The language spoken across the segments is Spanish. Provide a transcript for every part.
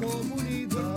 comunidad.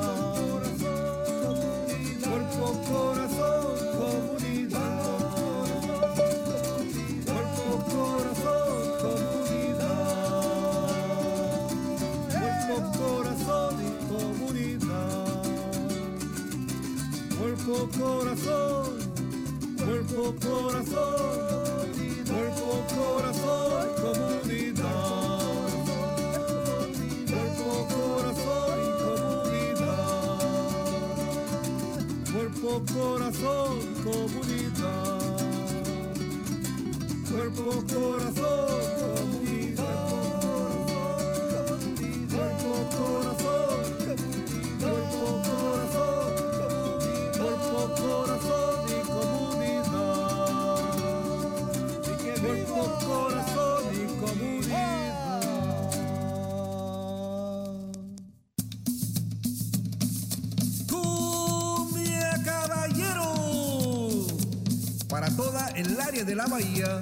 Área de la bahía,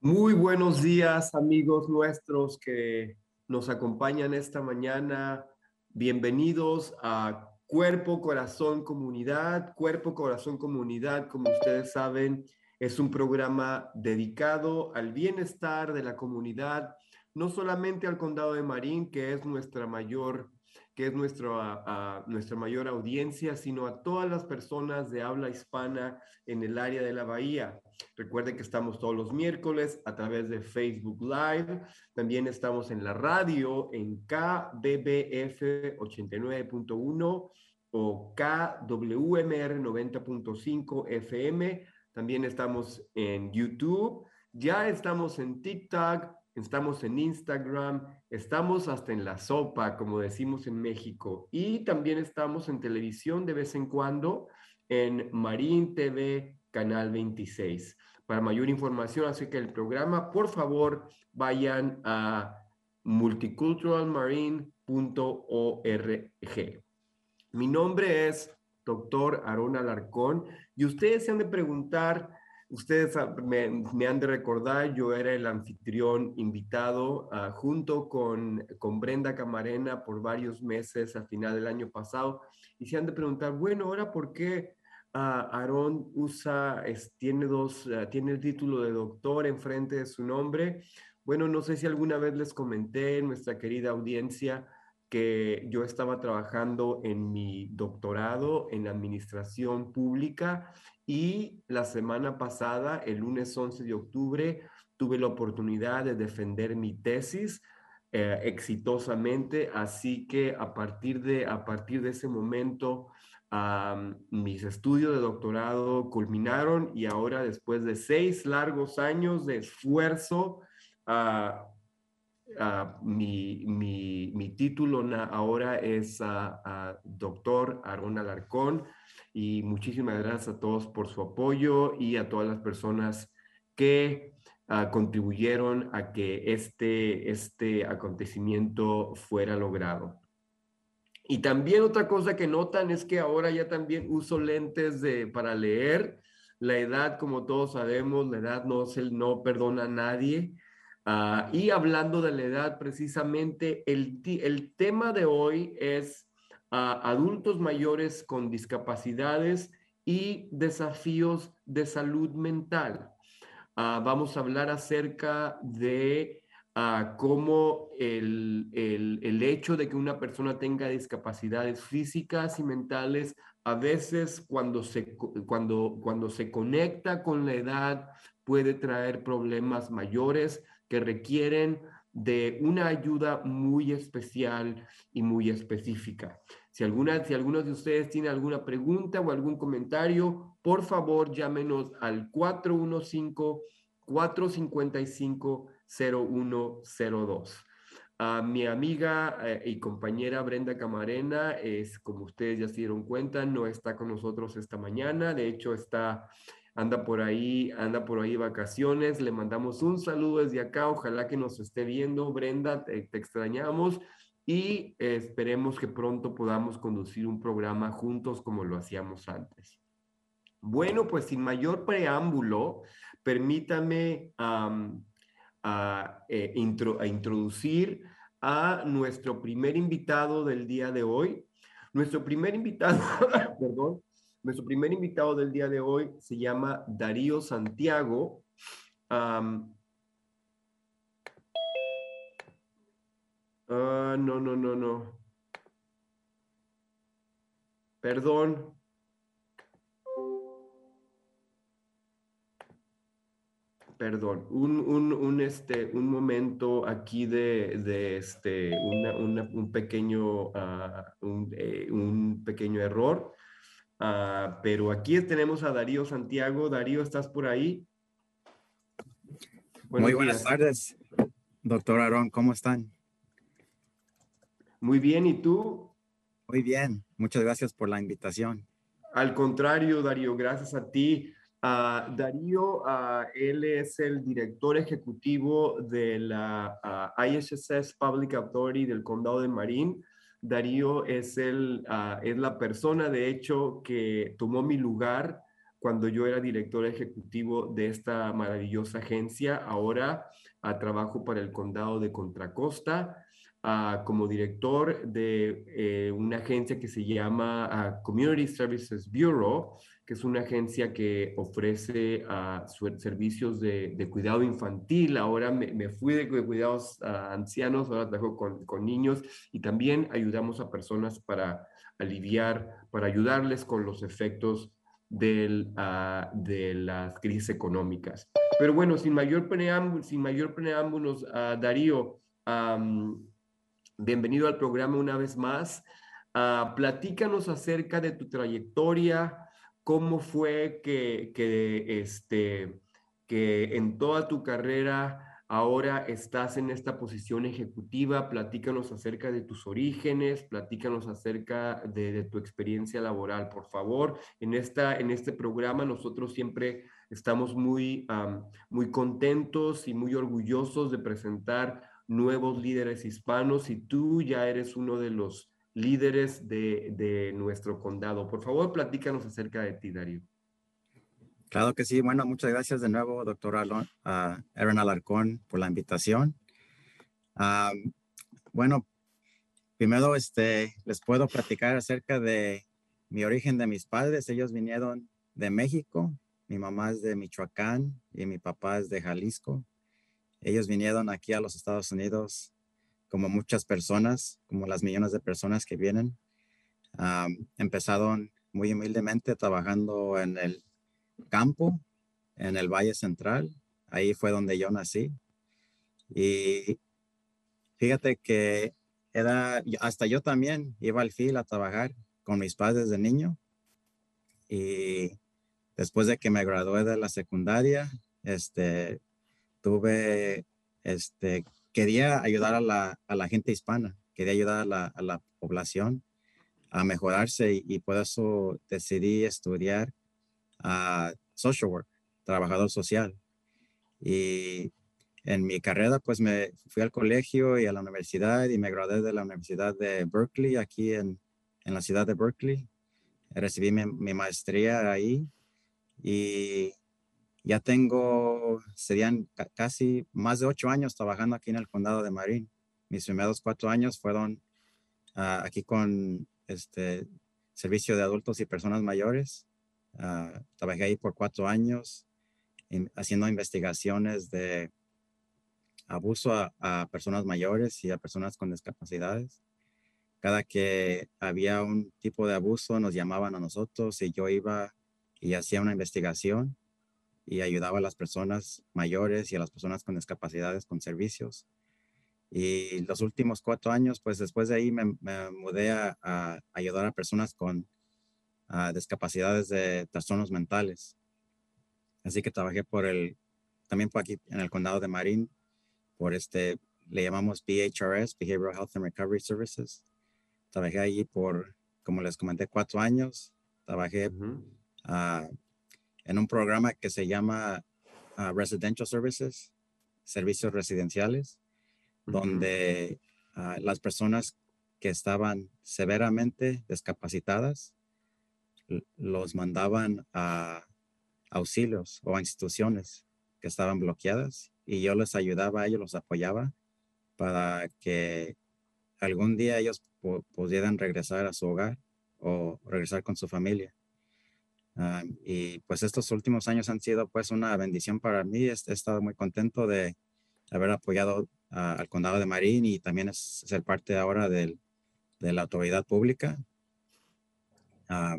Muy buenos días, amigos nuestros que nos acompañan esta mañana. Bienvenidos a Cuerpo, Corazón, Comunidad. Cuerpo, Corazón, Comunidad, como ustedes saben, es un programa dedicado al bienestar de la comunidad, no solamente al condado de Marín, que es nuestra mayor que es nuestra, nuestra mayor audiencia, sino a todas las personas de habla hispana en el área de la bahía. Recuerden que estamos todos los miércoles a través de Facebook Live. También estamos en la radio en KBBF 89.1 o KWMR 90.5 FM. También estamos en YouTube. Ya estamos en TikTok, estamos en Instagram, estamos hasta en la sopa, como decimos en México. Y también estamos en televisión de vez en cuando en Marín TV, Canal 26. Para mayor información acerca del programa, por favor, vayan a multiculturalmarine.org. Mi nombre es doctor Aaron Alarcón y ustedes se han de preguntar, ustedes me, han de recordar, yo era el anfitrión invitado ah, junto con, con Brenda Camarena por varios meses al final del año pasado y se han de preguntar, bueno, ahora por qué ah, Aarón usa, tiene dos, ah, tiene el título de doctor enfrente de su nombre. Bueno, no sé si alguna vez les comenté en nuestra querida audiencia que yo estaba trabajando en mi doctorado en administración pública y la semana pasada, el lunes 11 de octubre, tuve la oportunidad de defender mi tesis eh, exitosamente, así que a partir de, a partir de ese momento, mis estudios de doctorado culminaron y ahora después de seis largos años de esfuerzo, ah, ah, mi, título ahora es ah, doctor Aaron Alarcón y muchísimas gracias a todos por su apoyo y a todas las personas que contribuyeron a que este, este acontecimiento fuera logrado. Y también otra cosa que notan es que ahora ya también uso lentes de, para leer. La edad, como todos sabemos, la edad no, se, no perdona a nadie. Ah, y hablando de la edad, precisamente, el, el tema de hoy es ah, adultos mayores con discapacidades y desafíos de salud mental. Ah, vamos a hablar acerca de ah, cómo el, el- el hecho de que una persona tenga discapacidades físicas y mentales, a veces cuando se, cuando, cuando se conecta con la edad, puede traer problemas mayores que requieren de una ayuda muy especial y muy específica. Si, alguna, si alguno de ustedes tiene alguna pregunta o algún comentario, por favor llámenos al 415-455-0102. A mi amiga eh, y compañera Brenda Camarena, es como ustedes ya se dieron cuenta, no está con nosotros esta mañana. De hecho, está anda por ahí, anda por ahí vacaciones. Le mandamos un saludo desde acá. Ojalá que nos esté viendo, Brenda, te, extrañamos y esperemos que pronto podamos conducir un programa juntos como lo hacíamos antes. Bueno, pues sin mayor preámbulo, permítame a, eh, a introducir a nuestro primer invitado del día de hoy. Nuestro primer invitado, perdón, nuestro primer invitado del día de hoy se llama Darío Santiago. ah, no, no, no, no. Perdón, perdón, un, un, un, este, un momento aquí de, de este, una, una, un, pequeño, uh, un, eh, un, pequeño error. Uh, pero aquí tenemos a Darío Santiago. Darío, ¿estás por ahí? Buenos Muy buenas días. tardes, doctor Aarón, ¿cómo están? Muy bien, ¿y tú? Muy bien, muchas gracias por la invitación. Al contrario, Darío, gracias a ti. Uh, Darío, uh, él es el director ejecutivo de la uh, ISSS Public Authority del Condado de Marín. Darío es, el, es la persona, de hecho, que tomó mi lugar cuando yo era director ejecutivo de esta maravillosa agencia. Ahora trabajo para el Condado de Contracosta. Como director de eh, una agencia que se llama Community Services Bureau, que es una agencia que ofrece uh, servicios de, de, cuidado infantil. Ahora me, me fui de, cuidados ancianos, ahora trabajo con, con, niños y también ayudamos a personas para aliviar, para ayudarles con los efectos del, de las crisis económicas. Pero bueno, sin mayor preámbulo, sin mayor preámbulos, Darío, um, bienvenido al programa una vez más. Uh, platícanos acerca de tu trayectoria, cómo fue que, que, este, que en toda tu carrera ahora estás en esta posición ejecutiva. Platícanos acerca de tus orígenes, platícanos acerca de, tu experiencia laboral, por favor. En, esta, en este programa nosotros siempre estamos muy, muy contentos y muy orgullosos de presentar nuevos líderes hispanos y tú ya eres uno de los líderes de, de nuestro condado. Por favor, platícanos acerca de ti, Darío. Claro que sí. Bueno, muchas gracias de nuevo, doctor uh, Aaron Alarcón, por la invitación. Uh, bueno, primero este, les puedo platicar acerca de mi origen de mis padres. Ellos vinieron de México. Mi mamá es de Michoacán y mi papá es de Jalisco. Ellos vinieron aquí a los Estados Unidos como muchas personas, como las millones de personas que vienen. empezaron muy humildemente trabajando en el campo, en el Valle Central. Ahí fue donde yo nací. Y fíjate que era, hasta yo también iba al FIL a trabajar con mis padres de niño. Y después de que me gradué de la secundaria, este, tuve, este, quería ayudar a la, a la gente hispana, quería ayudar a la, a la población a mejorarse y, y, por eso decidí estudiar uh, social work, trabajador social. Y en mi carrera, pues me fui al colegio y a la universidad y me gradué de la Universidad de Berkeley, aquí en, en la ciudad de Berkeley. Recibí mi, mi maestría ahí y ya tengo, serían casi más de ocho años trabajando aquí en el condado de Marín. Mis primeros cuatro años fueron uh, aquí con este servicio de adultos y personas mayores. Uh, trabajé ahí por cuatro años in, haciendo investigaciones de abuso a, personas mayores y a personas con discapacidades. Cada que había un tipo de abuso nos llamaban a nosotros y yo iba y hacía una investigación y ayudaba a las personas mayores y a las personas con discapacidades con servicios. Y los últimos cuatro años, pues después de ahí me, mudé a, ayudar a personas con discapacidades de trastornos mentales. Así que trabajé por el, también por aquí en el condado de Marín, por este, le llamamos BHRS, Behavioral Health and Recovery Services. Trabajé allí por, como les comenté, cuatro años. Trabajé ah, en un programa que se llama ah, Residential Services, servicios residenciales, donde ah, las personas que estaban severamente discapacitadas los mandaban a auxilios o a instituciones que estaban bloqueadas y yo les ayudaba, ellos los apoyaba para que algún día ellos pudieran regresar a su hogar o regresar con su familia. Ah, y pues estos últimos años han sido pues una bendición para mí. He, estado muy contento de haber apoyado al condado de Marín y también es, ser parte ahora del, de la autoridad pública. Ah,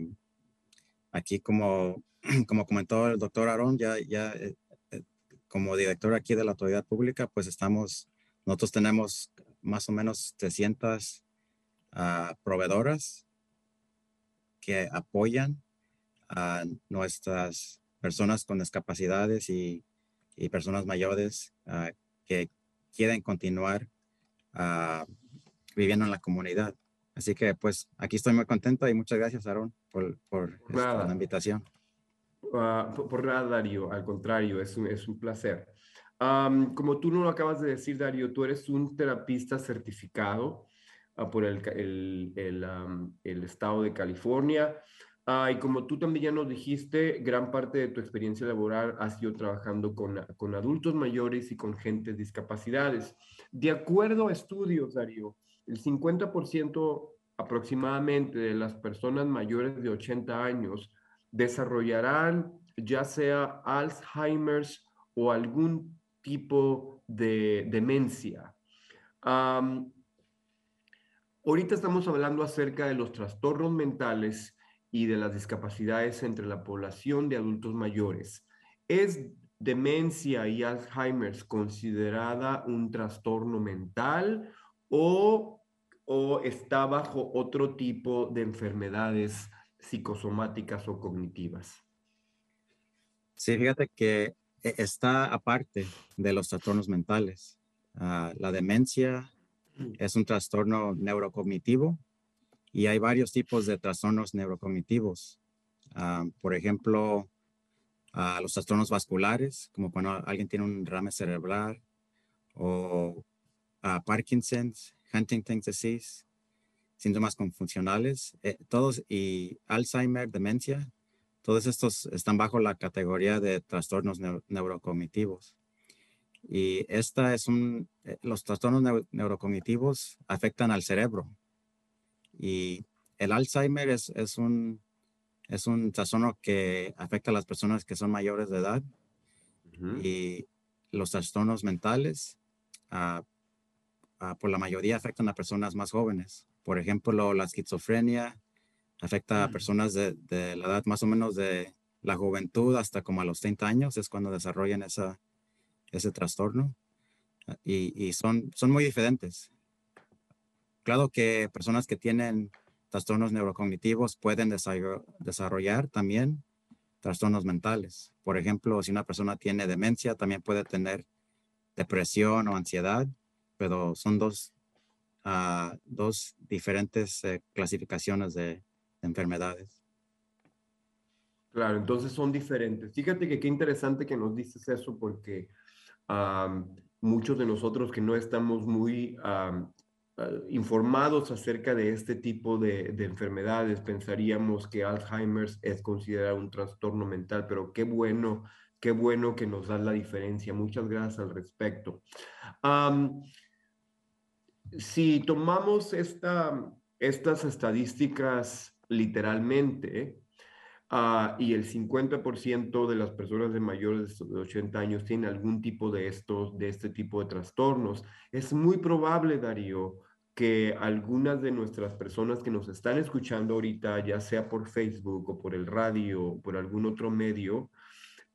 aquí como, como comentó el doctor Aaron, ya, ya eh, eh, como director aquí de la autoridad pública, pues estamos, nosotros tenemos más o menos 300 uh, proveedoras que apoyan a nuestras personas con discapacidades y, y personas mayores uh, que quieren continuar uh, viviendo en la comunidad. Así que pues aquí estoy muy contento y muchas gracias Aaron por, por esta, la invitación. por, nada Darío, al contrario, es un, es un placer. como tú no lo acabas de decir Darío, tú eres un terapista certificado por el, el, el, el, estado de California. Ah, y como tú también ya nos dijiste, gran parte de tu experiencia laboral ha sido trabajando con, con adultos mayores y con gente discapacidades. De acuerdo a estudios, Darío, el 50% aproximadamente de las personas mayores de 80 años desarrollarán ya sea Alzheimer's o algún tipo de demencia. Ahorita estamos hablando acerca de los trastornos mentales y de las discapacidades entre la población de adultos mayores. ¿Es demencia y Alzheimer considerada un trastorno mental o, o está bajo otro tipo de enfermedades psicosomáticas o cognitivas? Sí, fíjate que e, está aparte de los trastornos mentales. Ah, la demencia es un trastorno neurocognitivo y hay varios tipos de trastornos neurocognitivos. Ah, por ejemplo, ah, los trastornos vasculares, como cuando alguien tiene un rame cerebral, o uh, Parkinson's, Huntington's disease, síntomas confuncionales, eh, todos y Alzheimer, demencia, todos estos están bajo la categoría de trastornos neurocognitivos. Y esta es un, eh, los trastornos neurocognitivos afectan al cerebro. Y el Alzheimer es, es, un, es un trastorno que afecta a las personas que son mayores de edad. Y los trastornos mentales, ah, ah, por la mayoría, afectan a personas más jóvenes. Por ejemplo, la esquizofrenia afecta a mm. personas de, de, la edad más o menos de la juventud hasta como a los 30 años, es cuando desarrollan esa, ese trastorno ah, y, son, son muy diferentes. Claro que personas que tienen trastornos neurocognitivos pueden desarrollar también trastornos mentales. Por ejemplo, si una persona tiene demencia, también puede tener depresión o ansiedad, pero son dos, ah, dos diferentes eh, clasificaciones de enfermedades. Claro, entonces son diferentes. Fíjate que qué interesante que nos dices eso porque muchos de nosotros que no estamos muy ah, informados acerca de este tipo de, enfermedades, pensaríamos que Alzheimer es considerado un trastorno mental, pero qué bueno, qué bueno que nos das la diferencia. Muchas gracias al respecto. si tomamos esta, estas estadísticas literalmente, Ah, y el 50% de las personas de mayores de 80 años tienen algún tipo de estos, de este tipo de trastornos. Es muy probable, Darío, que algunas de nuestras personas que nos están escuchando ahorita, ya sea por Facebook o por el radio o por algún otro medio,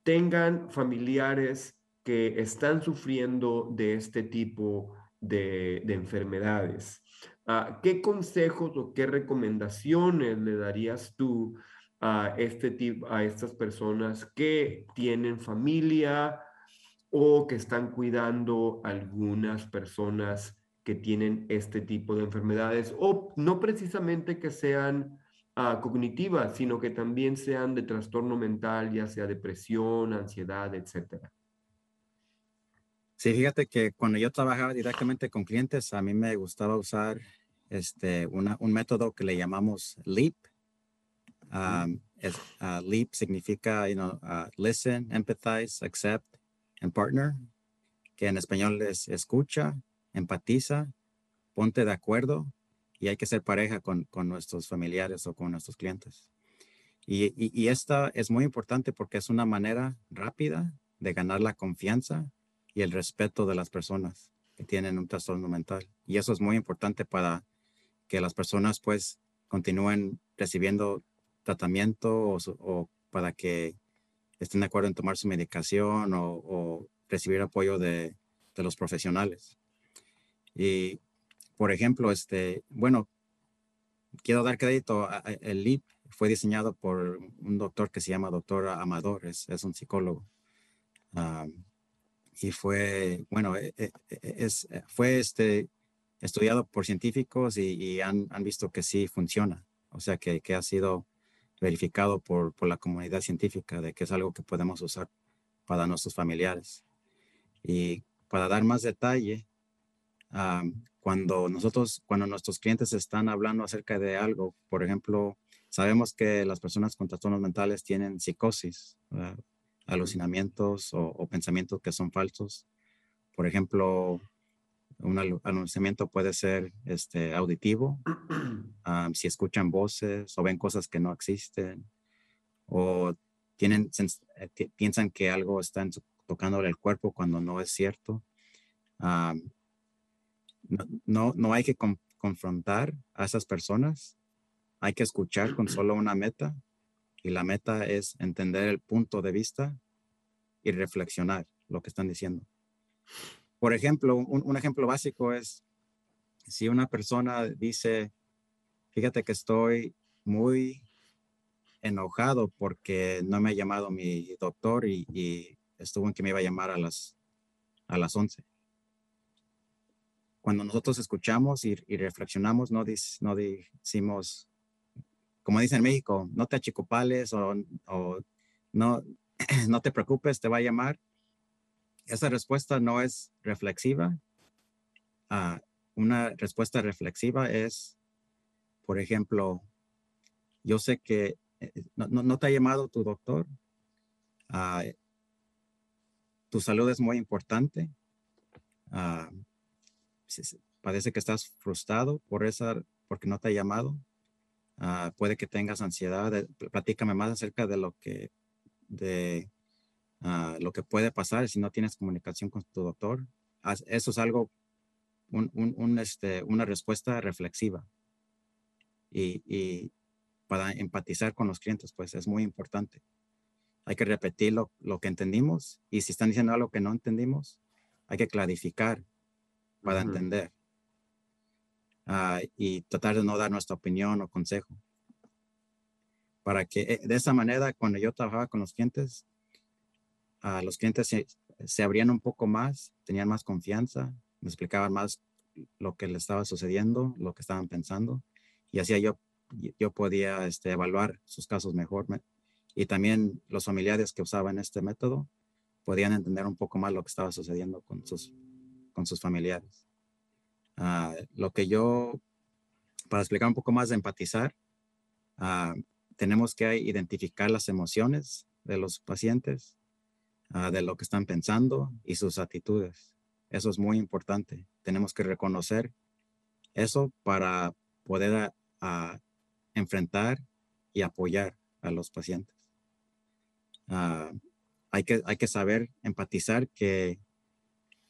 tengan familiares que están sufriendo de este tipo de, enfermedades. Ah, ¿Qué consejos o qué recomendaciones le darías tú a, este tipo, a estas personas que tienen familia o que están cuidando algunas personas que tienen este tipo de enfermedades o no precisamente que sean uh, cognitivas, sino que también sean de trastorno mental, ya sea depresión, ansiedad, etcétera. Sí, fíjate que cuando yo trabajaba directamente con clientes, a mí me gustaba usar este, una, un método que le llamamos LEAP. Um, es, uh, LEAP significa, you know, uh, listen, empathize, accept, and partner, que en español es escucha, empatiza, ponte de acuerdo y hay que ser pareja con, con nuestros familiares o con nuestros clientes. Y, y, esta es muy importante porque es una manera rápida de ganar la confianza y el respeto de las personas que tienen un trastorno mental. Y eso es muy importante para que las personas pues continúen recibiendo tratamiento o, para que estén de acuerdo en tomar su medicación o, o recibir apoyo de, de los profesionales. Y, por ejemplo, este, bueno, quiero dar crédito, el LIP fue diseñado por un doctor que se llama doctor Amador, es, es un psicólogo. y fue, bueno, e, e, e, es, fue este, estudiado por científicos y, han, han, visto que sí funciona. O sea, que, que ha sido verificado por, por, la comunidad científica de que es algo que podemos usar para nuestros familiares. Y para dar más detalle, cuando nosotros, cuando nuestros clientes están hablando acerca de algo, por ejemplo, sabemos que las personas con trastornos mentales tienen psicosis, alucinamientos o, pensamientos que son falsos. Por ejemplo, un alucinamiento puede ser este, auditivo, si escuchan voces o ven cosas que no existen, o tienen, eh, piensan que algo está tocando el cuerpo cuando no es cierto no, no, hay que confrontar a esas personas, hay que escuchar con solo una meta y la meta es entender el punto de vista y reflexionar lo que están diciendo. Por ejemplo, un, ejemplo básico es si una persona dice, fíjate que estoy muy enojado porque no me ha llamado mi doctor y, y estuvo en que me iba a llamar a las, a las 11 cuando nosotros escuchamos y, reflexionamos, no, no decimos, como dicen en México, no te achicopales o, no, te preocupes, te va a llamar. Esa respuesta no es reflexiva. Ah, una respuesta reflexiva es, por ejemplo, yo sé que eh, no, te ha llamado tu doctor. Ah, tu salud es muy importante. Uh, parece que estás frustrado por esa, porque no te ha llamado. Ah, puede que tengas ansiedad. Eh, platícame más acerca de lo que, de ah, lo que puede pasar si no tienes comunicación con tu doctor. Eso es algo, un, un, este, una respuesta reflexiva. Y, y, para empatizar con los clientes, pues es muy importante. Hay que repetir lo, lo que entendimos y si están diciendo algo que no entendimos, hay que clarificar para entender ah, y tratar de no dar nuestra opinión o consejo. Para que eh, de esa manera, cuando yo trabajaba con los clientes, uh, los clientes se, se, abrían un poco más, tenían más confianza, me explicaban más lo que les estaba sucediendo, lo que estaban pensando, y así yo, yo podía este, evaluar sus casos mejor. Y también los familiares que usaban este método podían entender un poco más lo que estaba sucediendo con sus con sus familiares. Ah, lo que yo, para explicar un poco más de empatizar, ah, tenemos que identificar las emociones de los pacientes, ah, de lo que están pensando y sus actitudes. Eso es muy importante. Tenemos que reconocer eso para poder enfrentar y apoyar a los pacientes. hay, que, hay que saber empatizar que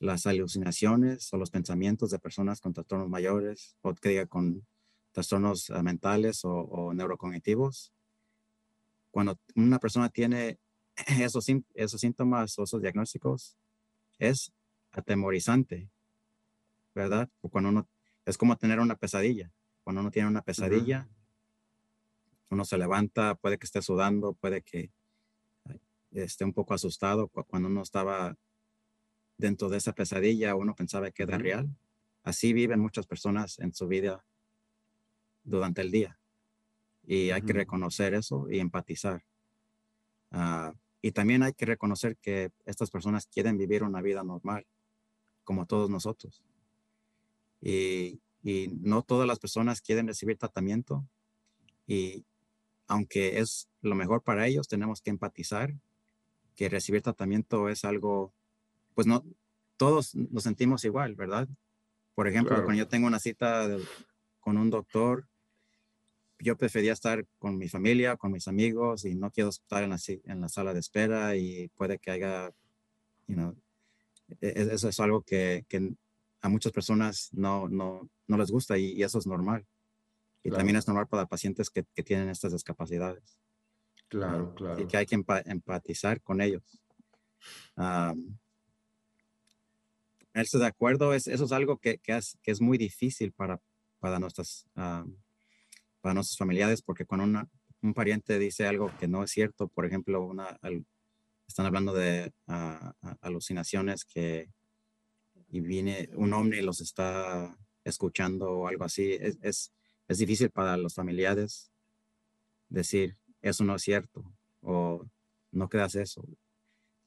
las alucinaciones o los pensamientos de personas con trastornos mayores o que diga con trastornos eh, mentales o, neurocognitivos. Cuando una persona tiene esos, esos síntomas o esos diagnósticos, es atemorizante ¿verdad? O cuando uno, es como tener una pesadilla. Cuando uno tiene una pesadilla, uno se levanta, puede que esté sudando, puede que esté un poco asustado. Cuando uno estaba dentro de esa pesadilla, uno pensaba que era real. Así viven muchas personas en su vida durante el día. Y hay que reconocer eso y empatizar. Ah, y también hay que reconocer que estas personas quieren vivir una vida normal, como todos nosotros. Y, y no todas las personas quieren recibir tratamiento. Y aunque es lo mejor para ellos, tenemos que empatizar que recibir tratamiento es algo, pues no, todos nos sentimos igual, ¿verdad? Por ejemplo, cuando yo tengo una cita con un doctor, yo prefería estar con mi familia, con mis amigos y no quiero estar en la, en la sala de espera y puede que haya, you know, e, e, eso es algo que, que a muchas personas no, no, no les gusta y, eso es normal. Y también es normal para pacientes que, que tienen estas discapacidades. Claro, claro. Y que hay que empatizar con ellos. Um, ponerse de acuerdo, es, eso es algo que, es, muy difícil para, para, nuestras, para nuestros familiares, porque cuando un pariente dice algo que no es cierto, por ejemplo, están hablando de alucinaciones que y viene un hombre y los está escuchando o algo así, es, es, es difícil para los familiares decir, eso no es cierto o no creas eso.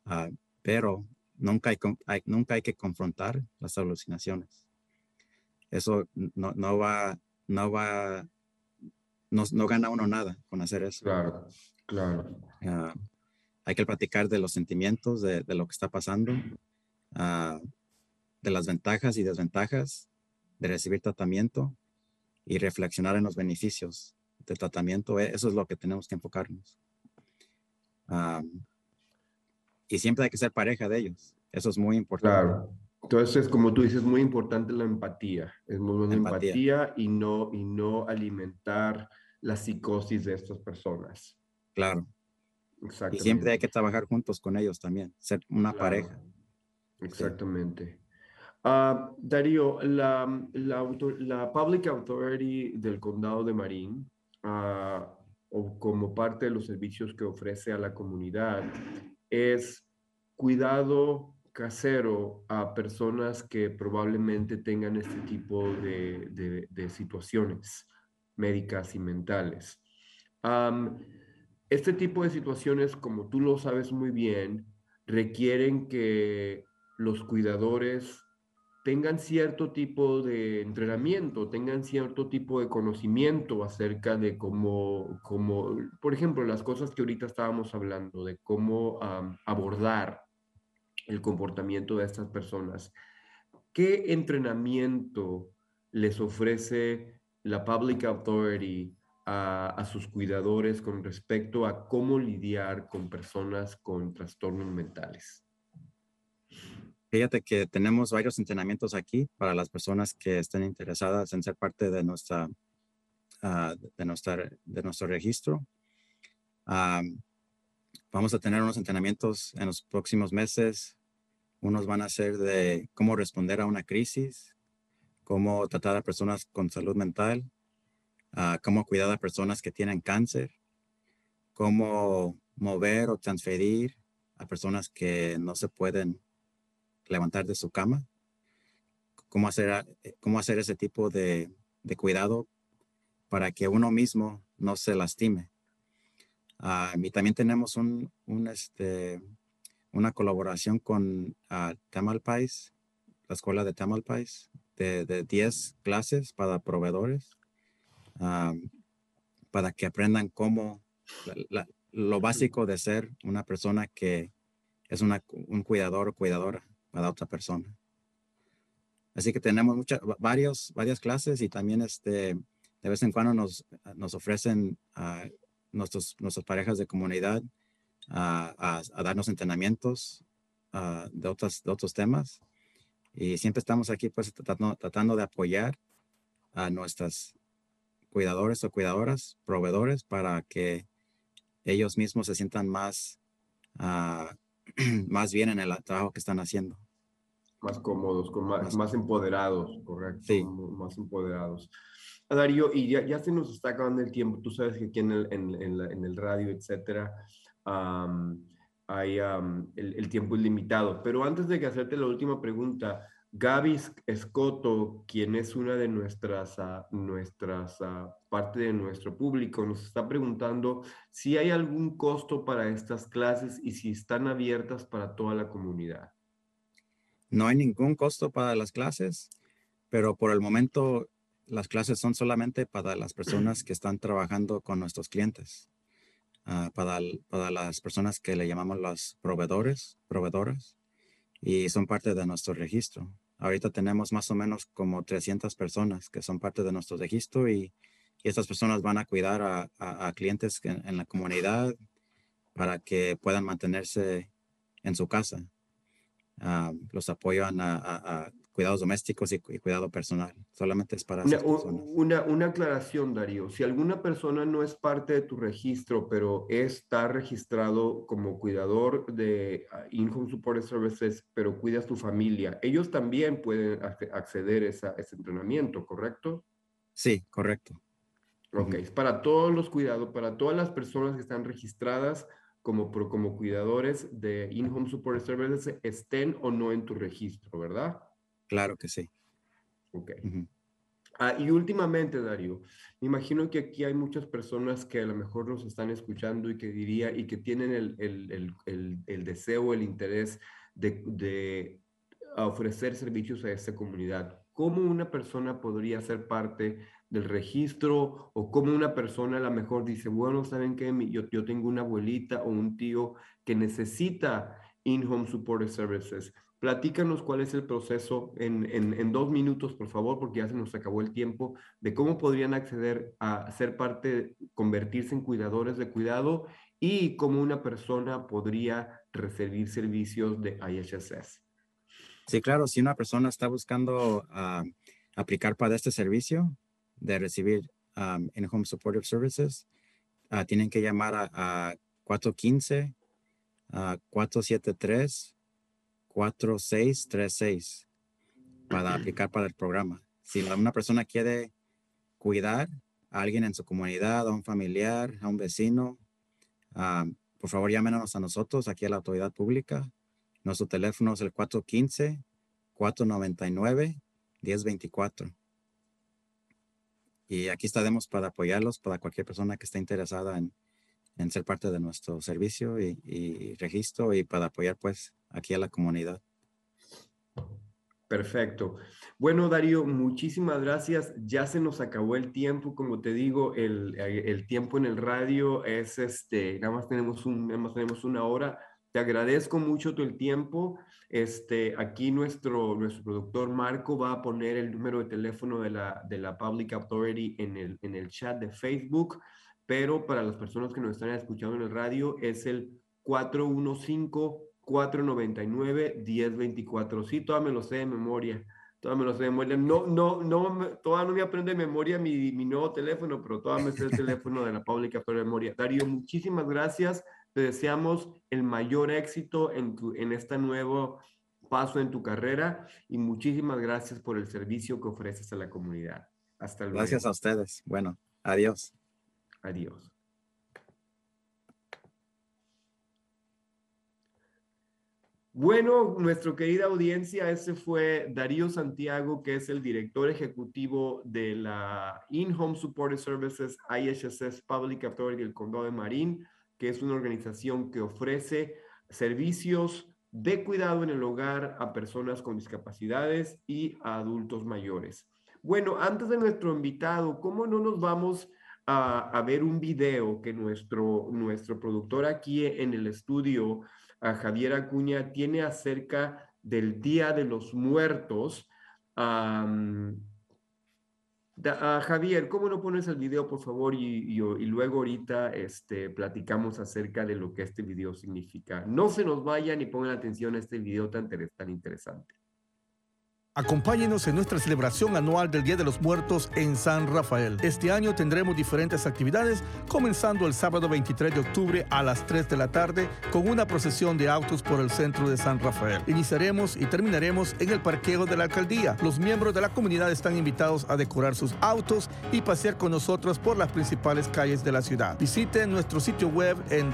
Ah, pero nunca hay, nunca hay que confrontar las alucinaciones. Eso no, no va, no va, no, no, gana uno nada con hacer eso. Claro, claro. Ah, hay que platicar de los sentimientos, de, de lo que está pasando, uh, de las ventajas y desventajas de recibir tratamiento y reflexionar en los beneficios de tratamiento. E, eso es lo que tenemos que enfocarnos. Y siempre hay que ser pareja de ellos. Eso es muy importante. Claro. Entonces, como tú dices, muy importante la empatía. Es muy buena empatía. y, no, y no alimentar la psicosis de estas personas. Claro. Y siempre hay que trabajar juntos con ellos también, ser una pareja. Exactamente. Uh, Darío, la, la, la, Public Authority del Condado de Marín, uh, o como parte de los servicios que ofrece a la comunidad, es cuidado casero a personas que probablemente tengan este tipo de, de, situaciones médicas y mentales. Este tipo de situaciones, como tú lo sabes muy bien, requieren que los cuidadores tengan cierto tipo de entrenamiento, tengan cierto tipo de conocimiento acerca de cómo, cómo por ejemplo, las cosas que ahorita estábamos hablando, de cómo abordar el comportamiento de estas personas. ¿Qué entrenamiento les ofrece la Public Authority a, a, sus cuidadores con respecto a cómo lidiar con personas con trastornos mentales? Fíjate que tenemos varios entrenamientos aquí para las personas que estén interesadas en ser parte de nuestra, ah, de nuestra, de nuestro registro. vamos a tener unos entrenamientos en los próximos meses. Unos van a ser de cómo responder a una crisis, cómo tratar a personas con salud mental, uh, cómo cuidar a personas que tienen cáncer, cómo mover o transferir a personas que no se pueden levantar de su cama, cómo hacer, eh, cómo hacer ese tipo de, cuidado para que uno mismo no se lastime. Uh, y también tenemos un, este, una colaboración con uh, Tamalpais, la escuela de Tamalpais, de, de 10 clases para proveedores, para que aprendan cómo, lo básico de ser una persona que es una, un cuidador o cuidadora a otra persona. Así que tenemos muchas, varios, varias clases y también este, de vez en cuando nos, nos ofrecen a nuestros, nuestras parejas de comunidad a, a, darnos entrenamientos de, otras, de otros temas. Y siempre estamos aquí pues tratando, tratando de apoyar a nuestras cuidadores o cuidadoras, proveedores, para que ellos mismos se sientan más, más bien en el trabajo que están haciendo. Más cómodos, con más, Más- más empoderados, correcto. Sí. Más empoderados. Ah, Darío, y ya, ya se nos está acabando el tiempo. Tú sabes que aquí en el, en, en la- en el radio, etcétera, am, hay, am, el, el tiempo es limitado. Pero antes de que hacerte la última pregunta, Gaby Es- Escoto, quien es una de nuestras, ah, nuestras ah, parte de nuestro público, nos está preguntando si hay algún costo para estas clases y si están abiertas para toda la comunidad. No hay ningún costo para las clases, pero por el momento las clases son solamente para las personas que están trabajando con nuestros clientes, ah, para, las personas que le llamamos los proveedores, proveedoras, y son parte de nuestro registro. Ahorita tenemos más o menos como 300 personas que son parte de nuestro registro y, y estas personas van a cuidar a, clientes en la comunidad para que puedan mantenerse en su casa ah, los apoyan a, a- a cuidados domésticos y, cu- y cuidado personal. Solamente es para Una, una, una aclaración, Darío. Si alguna persona no es parte de tu registro, pero está registrado como cuidador de ah, In-Home Support Services, pero cuidas tu familia, ellos también pueden acce- acceder a ese entrenamiento, ¿correcto? Sí, correcto. Ok, para todos los cuidados, para todas las personas que están registradas como, como cuidadores de In-Home Support Services, estén o no en tu registro, ¿verdad? Claro que sí. Ok. Ujú. Ah, y últimamente, Darío, me imagino que aquí hay muchas personas que a lo mejor nos están escuchando y que diría y que tienen el, el, el, el, el deseo, el interés de, de ofrecer servicios a esta comunidad. ¿Cómo una persona podría ser parte del registro o cómo una persona a lo mejor dice, bueno, ¿saben qué? Yo, yo tengo una abuelita o un tío que necesita in-home support services. Platícanos cuál es el proceso en, en, en dos minutos, por favor, porque ya se nos acabó el tiempo, de cómo podrían acceder a ser parte, convertirse en cuidadores de cuidado y cómo una persona podría recibir servicios de IHSS. Sí, claro, si una persona está buscando ah, aplicar para este servicio de recibir um, in-home supportive services, ah, tienen que llamar a, a 415 ah, 473 4636 para aplicar para el programa. Si una persona quiere cuidar a alguien en su comunidad, a un familiar, a un vecino, ah, por favor llámenos a nosotros aquí a la autoridad pública. Nuestro teléfono es el 415-499-1024. Y aquí estaremos para apoyarlos, para cualquier persona que esté interesada en, en ser parte de nuestro servicio y, registro y para apoyar pues aquí a la comunidad. Perfecto. Bueno, Darío, muchísimas gracias. Ya se nos acabó el tiempo. Como te digo, el, el tiempo en el radio es este, nada más tenemos, un, nada más tenemos una hora. Te agradezco mucho tu el tiempo. Este, aquí nuestro, nuestro productor Marco va a poner el número de teléfono de la, de la Public Authority en el, en el chat de Facebook, pero para las personas que nos están escuchando en el radio es el 415-499-1024. Sí, todavía me lo sé de memoria. Todavía me lo sé de memoria. No, no, no, todavía no me aprende de memoria mi, mi nuevo teléfono, pero todavía me sé el teléfono de la Public Authority de memoria. Darío, muchísimas gracias. Te deseamos el mayor éxito en, tu, en este nuevo paso en tu carrera y muchísimas gracias por el servicio que ofreces a la comunidad. Hasta luego. Gracias a ustedes. Bueno, adiós. Adiós. Bueno, nuestra querida audiencia, ese fue Darío Santiago, que es el director ejecutivo de la In-Home Support Services IHSS Public Authority del Condado de Marín, que es una organización que ofrece servicios de cuidado en el hogar a personas con discapacidades y a adultos mayores. Bueno, antes de nuestro invitado, ¿cómo no nos vamos a, ver un video que nuestro, nuestro productor aquí en el estudio, a Javier Acuña, tiene acerca del Día de los Muertos? Ah, Javier, ¿cómo no pones el video, por favor? Y, luego ahorita este, platicamos acerca de lo que este video significa. No se nos vayan y pongan atención a este video tan, tan interesante. Acompáñenos en nuestra celebración anual del Día de los Muertos en San Rafael. Este año tendremos diferentes actividades, comenzando el sábado 23 de octubre a las 3 de la tarde con una procesión de autos por el centro de San Rafael. Iniciaremos y terminaremos en el parqueo de la alcaldía. Los miembros de la comunidad están invitados a decorar sus autos y pasear con nosotros por las principales calles de la ciudad. Visiten nuestro sitio web en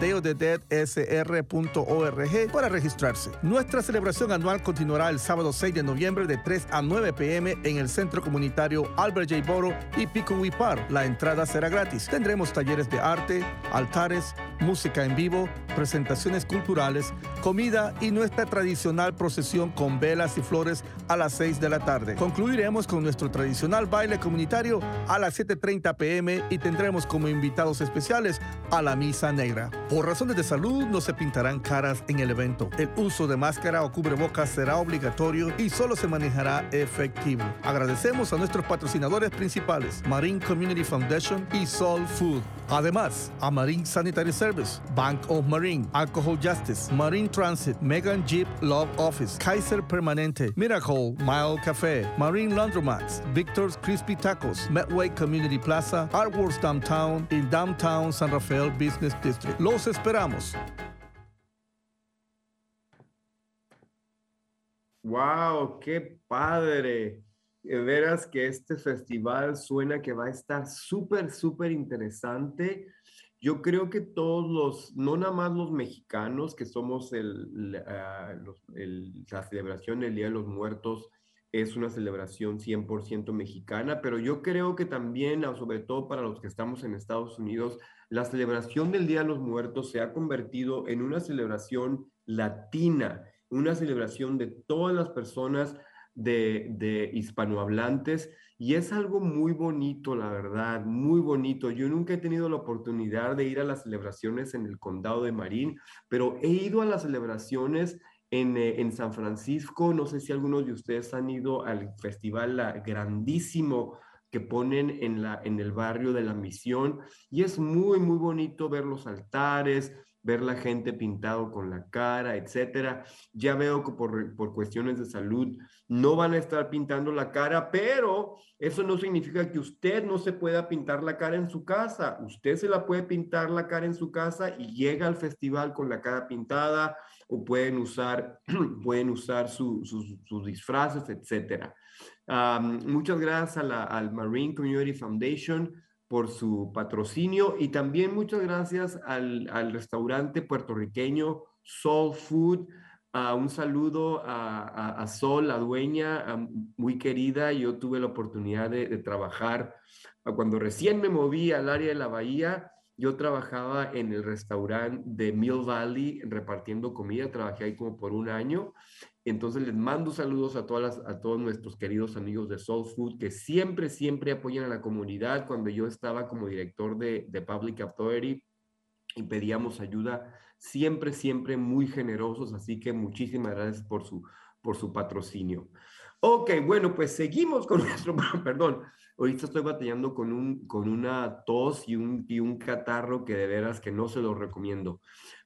para registrarse. Nuestra celebración anual continuará el sábado 6 de noviembre de 3 a 9 pm en el Centro Comunitario Albert J. Boro y Pico Park. La entrada será gratis. Tendremos talleres de arte, altares, música en vivo, presentaciones culturales, comida y nuestra tradicional procesión con velas y flores a las 6 de la tarde. Concluiremos con nuestro tradicional baile comunitario a las 7.30 pm y tendremos como invitados especiales a la Misa Negra. Por razones de salud no se pintarán caras en el evento. El uso de máscara o cubrebocas será obligatorio y solo se manejará efectivo. Agradecemos a nuestros patrocinadores principales, Marine Community Foundation y Soul Food. Además, a Marine Sanitary Service, Bank of Marine, Alcohol Justice, Marine Transit, Megan Jeep Love Office, Kaiser Permanente, Miracle, Mile Café, Marine Laundromats, Victor's Crispy Tacos, Medway Community Plaza, Artworks Downtown y Downtown San Rafael Business District. Los esperamos. ¡Wow! ¡Qué padre! De veras que este festival suena que va a estar súper, súper interesante. Yo creo que todos los, no nada más los mexicanos, que somos el, ah, la celebración del Día de los Muertos, es una celebración 100% mexicana, pero yo creo que también, ah, sobre todo para los que estamos en Estados Unidos, la celebración del Día de los Muertos se ha convertido en una celebración latina una celebración de todas las personas de, hispanohablantes y es algo muy bonito, la verdad, muy bonito. Yo nunca he tenido la oportunidad de ir a las celebraciones en el condado de Marín, pero he ido a las celebraciones en, eh, en San Francisco. No sé si algunos de ustedes han ido al festival grandísimo que ponen en, la, en el barrio de la misión y es muy, muy bonito ver los altares, ver la gente pintado con la cara, etcétera. Ya veo que por, por, cuestiones de salud no van a estar pintando la cara, pero eso no significa que usted no se pueda pintar la cara en su casa. Usted se la puede pintar la cara en su casa y llega al festival con la cara pintada o pueden usar, pueden usar sus disfraces, etcétera. muchas gracias al Marine Community Foundation por su patrocinio y también muchas gracias al, restaurante puertorriqueño Soul Food. Uh, un saludo a, Sol, la dueña, muy querida. Yo tuve la oportunidad de, trabajar cuando recién me moví al área de la bahía. Yo trabajaba en el restaurante de Mill Valley repartiendo comida. Trabajé ahí como por un año entonces les mando saludos a, todas a todos nuestros queridos amigos de Soul Food que siempre, siempre apoyan a la comunidad. Cuando yo estaba como director de, de Public Authority y pedíamos ayuda, siempre, siempre muy generosos. Así que muchísimas gracias por su, por su patrocinio. Ok, bueno, pues seguimos con nuestro, perdón, ahorita estoy batallando con, un, con una tos y un, y un catarro que de veras que no se lo recomiendo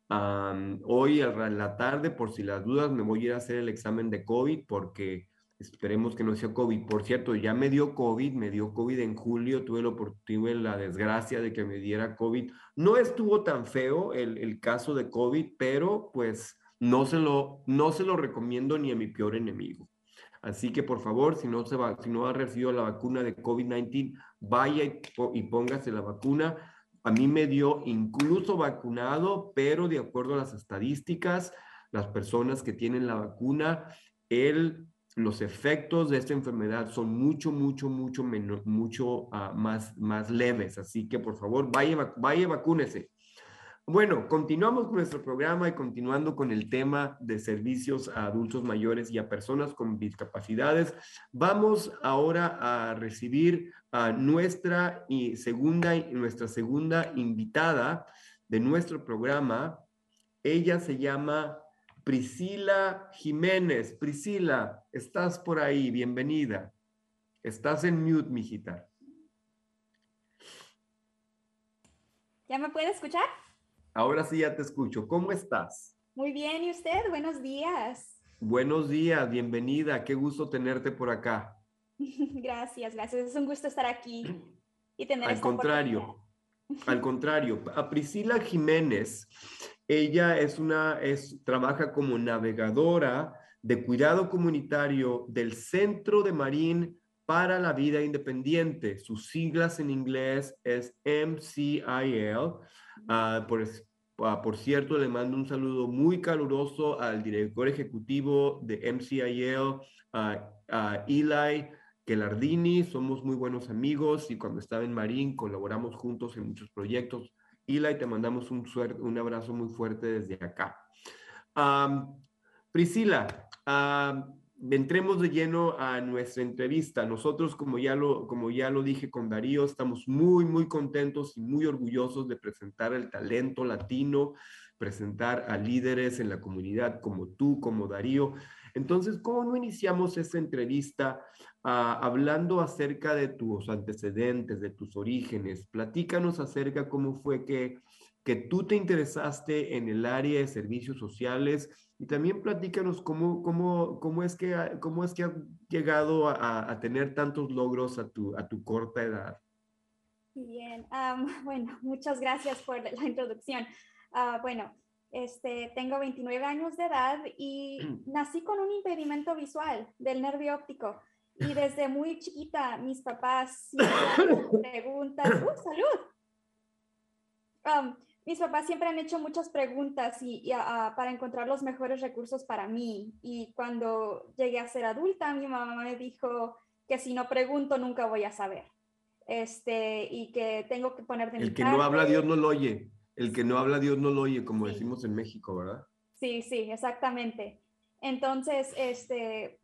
hoy a la tarde, por si las dudas, me voy a ir a hacer el examen de COVID porque esperemos que no sea COVID. Por cierto, ya me dio COVID, me dio COVID en julio, tuve, la, tuve la desgracia de que me diera COVID. No estuvo tan feo el, el caso de COVID, pero pues no se, lo, no se lo recomiendo ni a mi peor enemigo. Así que por favor, si no, se va, si no ha recibido la vacuna de COVID-19, vaya y, y póngase la vacuna a mí me dio incluso vacunado, pero de acuerdo a las estadísticas, las personas que tienen la vacuna, el, los efectos de esta enfermedad son mucho, mucho, mucho, menos, mucho uh, más, más leves. Así que por favor, vaya, vaya, vacúnese. Bueno, continuamos con nuestro programa y continuando con el tema de servicios a adultos mayores y a personas con discapacidades. Vamos ahora a recibir a nuestra, y segunda, nuestra segunda invitada de nuestro programa. Ella se llama Priscila Jiménez. Priscila, estás por ahí, bienvenida. Estás en mute, mijita. ¿Ya me puede escuchar? Ahora sí ya te escucho. ¿Cómo estás? Muy bien, ¿y usted? Buenos días. Buenos días, bienvenida. Qué gusto tenerte por acá. Gracias, gracias. Es un gusto estar aquí y tener Al esta contrario, al contrario. A Priscila Jiménez, ella es una, es, trabaja como navegadora de cuidado comunitario del Centro de Marín para la Vida Independiente. Sus siglas en inglés es MCIL. Ah, por, por cierto, le mando un saludo muy caluroso al director ejecutivo de MCIL, a Eli Kelardini. Somos muy buenos amigos y cuando estaba en Marín colaboramos juntos en muchos proyectos. Eli, te mandamos un abrazo muy fuerte desde acá. Priscila, entremos de lleno a nuestra entrevista. Nosotros, como ya, lo, como ya lo dije con Darío, estamos muy, muy contentos y muy orgullosos de presentar el talento latino, presentar a líderes en la comunidad como tú, como Darío. Entonces, ¿cómo no iniciamos esta entrevista ah, hablando acerca de tus antecedentes, de tus orígenes? Platícanos acerca cómo fue que, que tú te interesaste en el área de servicios sociales y también platícanos cómo, cómo, cómo, es, que, cómo es que has llegado a, a, tener tantos logros a tu, a tu corta edad. Bien, um, bueno, muchas gracias por la introducción. Uh, bueno, este, tengo 29 años de edad y nací con un impedimento visual del nervio óptico. Y desde muy chiquita mis papás me preguntan, ¡uh, salud! Um, mis papás siempre han hecho muchas preguntas y, y para encontrar los mejores recursos para mí. Y cuando llegué a ser adulta, mi mamá me dijo que si no pregunto nunca voy a saber. Este, y que tengo que poner de El mi que parte. no habla, Dios no lo oye. El que no habla, Dios no lo oye, como sí. decimos en México, ¿verdad? Sí, sí, exactamente. Entonces, este,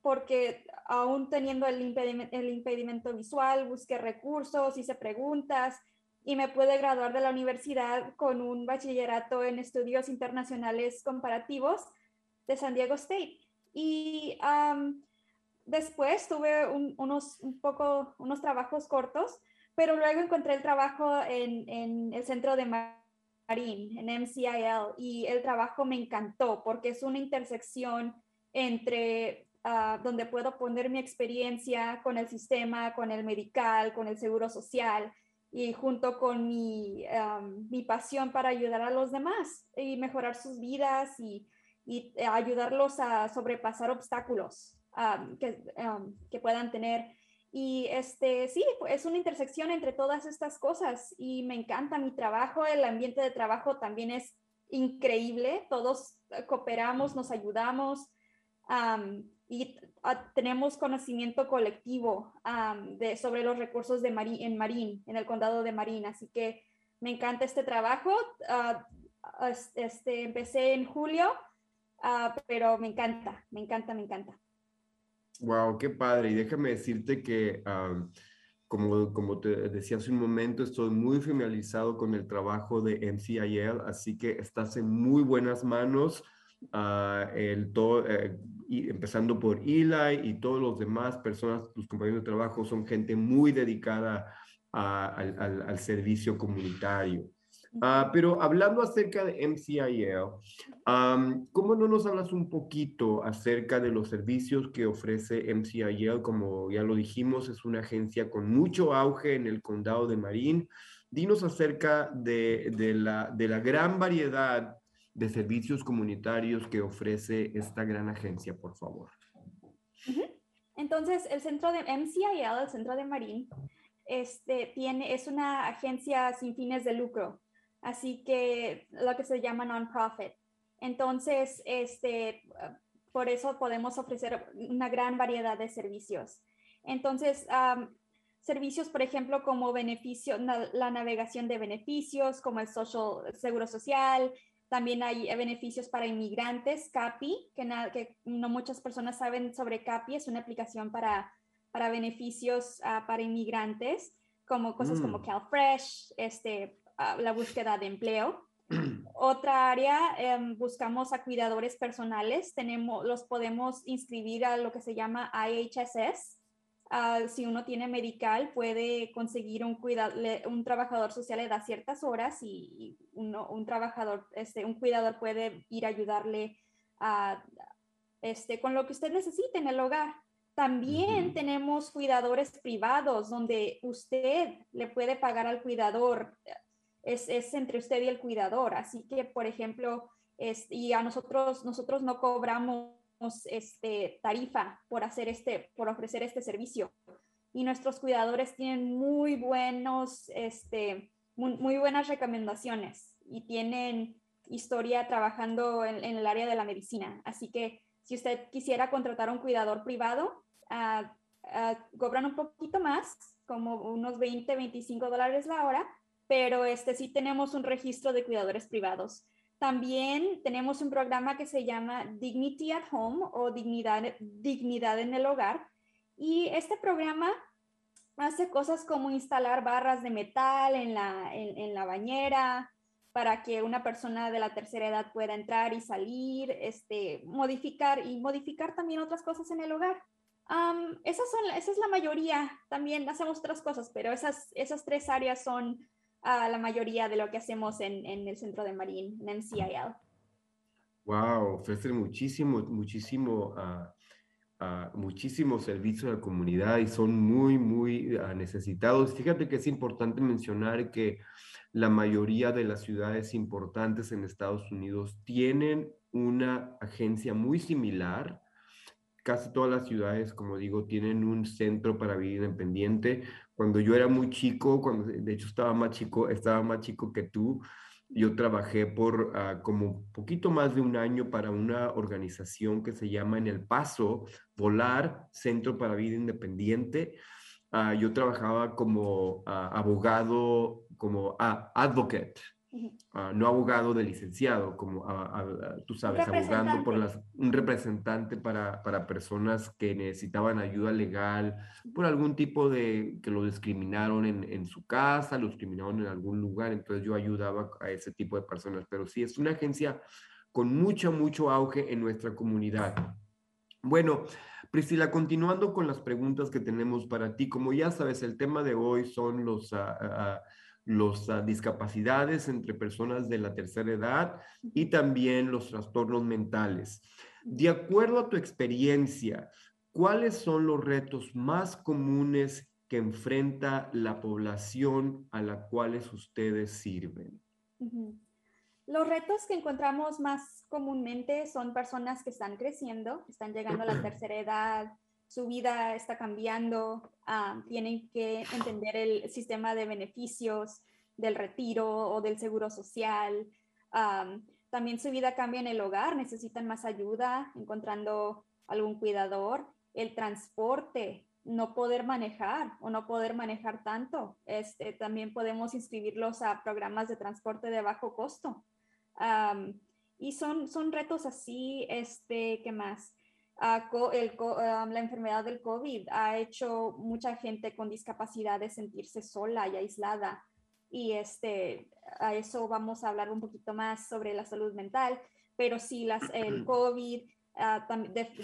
porque aún teniendo el impedimento, el impedimento visual, busqué recursos, hice preguntas y me pude graduar de la universidad con un bachillerato en estudios internacionales comparativos de San Diego State. Y después tuve un, unos, un poco, unos trabajos cortos, pero luego encontré el trabajo en, en el centro de Marín, en MCIL, y el trabajo me encantó porque es una intersección entre uh, donde puedo poner mi experiencia con el sistema, con el medical, con el seguro social, y junto con mi, um, mi pasión para ayudar a los demás y mejorar sus vidas y, y ayudarlos a sobrepasar obstáculos um, que, um, que, puedan tener. Y este, sí, es una intersección entre todas estas cosas y me encanta mi trabajo, el ambiente de trabajo también es increíble, todos cooperamos, nos ayudamos y tenemos conocimiento colectivo um, de, sobre los recursos de Marín, en Marín, en el condado de Marín. Así que me encanta este trabajo. Uh, este, empecé en julio, uh, pero me encanta, me encanta, me encanta. Wow, qué padre. Y déjame decirte que, um, como, como te decía hace un momento, estoy muy familiarizado con el trabajo de MCIL, así que estás en muy buenas manos. Uh, el to, eh, y empezando por Eli y todos los demás personas, tus compañeros de trabajo, son gente muy dedicada a, al, al, al, servicio comunitario. Uh, pero hablando acerca de MCIL, um, ¿cómo no nos hablas un poquito acerca de los servicios que ofrece MCIL? Como ya lo dijimos, es una agencia con mucho auge en el condado de Marín. Dinos acerca de, de, la, de la gran variedad de servicios comunitarios que ofrece esta gran agencia, por favor. Entonces, el centro de MCIL, el centro de Marín, este, tiene, es una agencia sin fines de lucro, así que lo que se llama non-profit. Entonces, este, por eso podemos ofrecer una gran variedad de servicios. Entonces, servicios, por ejemplo, como beneficio, la navegación de beneficios, como el social, seguro social, también hay beneficios para inmigrantes, CAPI, que, na, que no muchas personas saben sobre CAPI, es una aplicación para, para beneficios uh, para inmigrantes, como cosas mm. como CalFresh, este, uh, la búsqueda de empleo. Otra área, um, buscamos a cuidadores personales, tenemos, los podemos inscribir a lo que se llama IHSS. Uh, si uno tiene medical, puede conseguir un, cuida un trabajador social le da ciertas horas y uno, un trabajador, este, un cuidador puede ir a ayudarle a, este, con lo que usted necesite en el hogar. También tenemos cuidadores privados donde usted le puede pagar al cuidador. Es, es entre usted y el cuidador. Así que, por ejemplo, es, y a nosotros, nosotros no cobramos este, tarifa por, hacer este, por ofrecer este servicio. Y nuestros cuidadores tienen muy buenos, este, muy, buenas recomendaciones y tienen historia trabajando en, el área de la medicina. Así que si usted quisiera contratar un cuidador privado, ah, ah, cobran un poquito más, como unos 20, 25 dólares la hora, pero este sí tenemos un registro de cuidadores privados. También tenemos un programa que se llama Dignity at Home o Dignidad, Dignidad en el Hogar. Y este programa hace cosas como instalar barras de metal en la, en, la bañera para que una persona de la tercera edad pueda entrar y salir, este, modificar y modificar también otras cosas en el hogar. esas son, esa es la mayoría. También hacemos otras cosas, pero esas, esas tres áreas son uh, la mayoría de lo que hacemos en, en el centro de Marín, en MCIL. Wow, ofrecen muchísimo, muchísimo uh, muchísimos servicios a la comunidad y son muy, muy ah, necesitados. Fíjate que es importante mencionar que la mayoría de las ciudades importantes en Estados Unidos tienen una agencia muy similar. Casi todas las ciudades, como digo, tienen un centro para vida independiente. Cuando yo era muy chico, cuando de hecho estaba más chico, estaba más chico que tú, yo trabajé por uh, como poquito más de un año para una organización que se llama En El Paso, Volar, Centro para Vida Independiente. Uh, yo trabajaba como uh, abogado, como advocate, No abogado de licenciado, como tú sabes, abogando por las, un representante para, para, personas que necesitaban ayuda legal por algún tipo de que lo discriminaron en, en, su casa, lo discriminaron en algún lugar, entonces yo ayudaba a ese tipo de personas, pero sí, es una agencia con mucho, mucho auge en nuestra comunidad. Bueno, Priscila, continuando con las preguntas que tenemos para ti, como ya sabes, el tema de hoy son los... Las ah, discapacidades entre personas de la tercera edad y también los trastornos mentales. De acuerdo a tu experiencia, ¿cuáles son los retos más comunes que enfrenta la población a la cual ustedes sirven? Los retos que encontramos más comúnmente son personas que están creciendo, están llegando a la tercera edad, su vida está cambiando, ah, tienen que entender el sistema de beneficios del retiro o del seguro social. también su vida cambia en el hogar, necesitan más ayuda encontrando algún cuidador, el transporte, no poder manejar o no poder manejar tanto. Este, también podemos inscribirlos a programas de transporte de bajo costo. y son, son retos así, este, ¿qué más? El, la enfermedad del COVID ha hecho mucha gente con discapacidad de sentirse sola y aislada. Y este, a eso vamos a hablar un poquito más sobre la salud mental, pero sí, las, el COVID ah,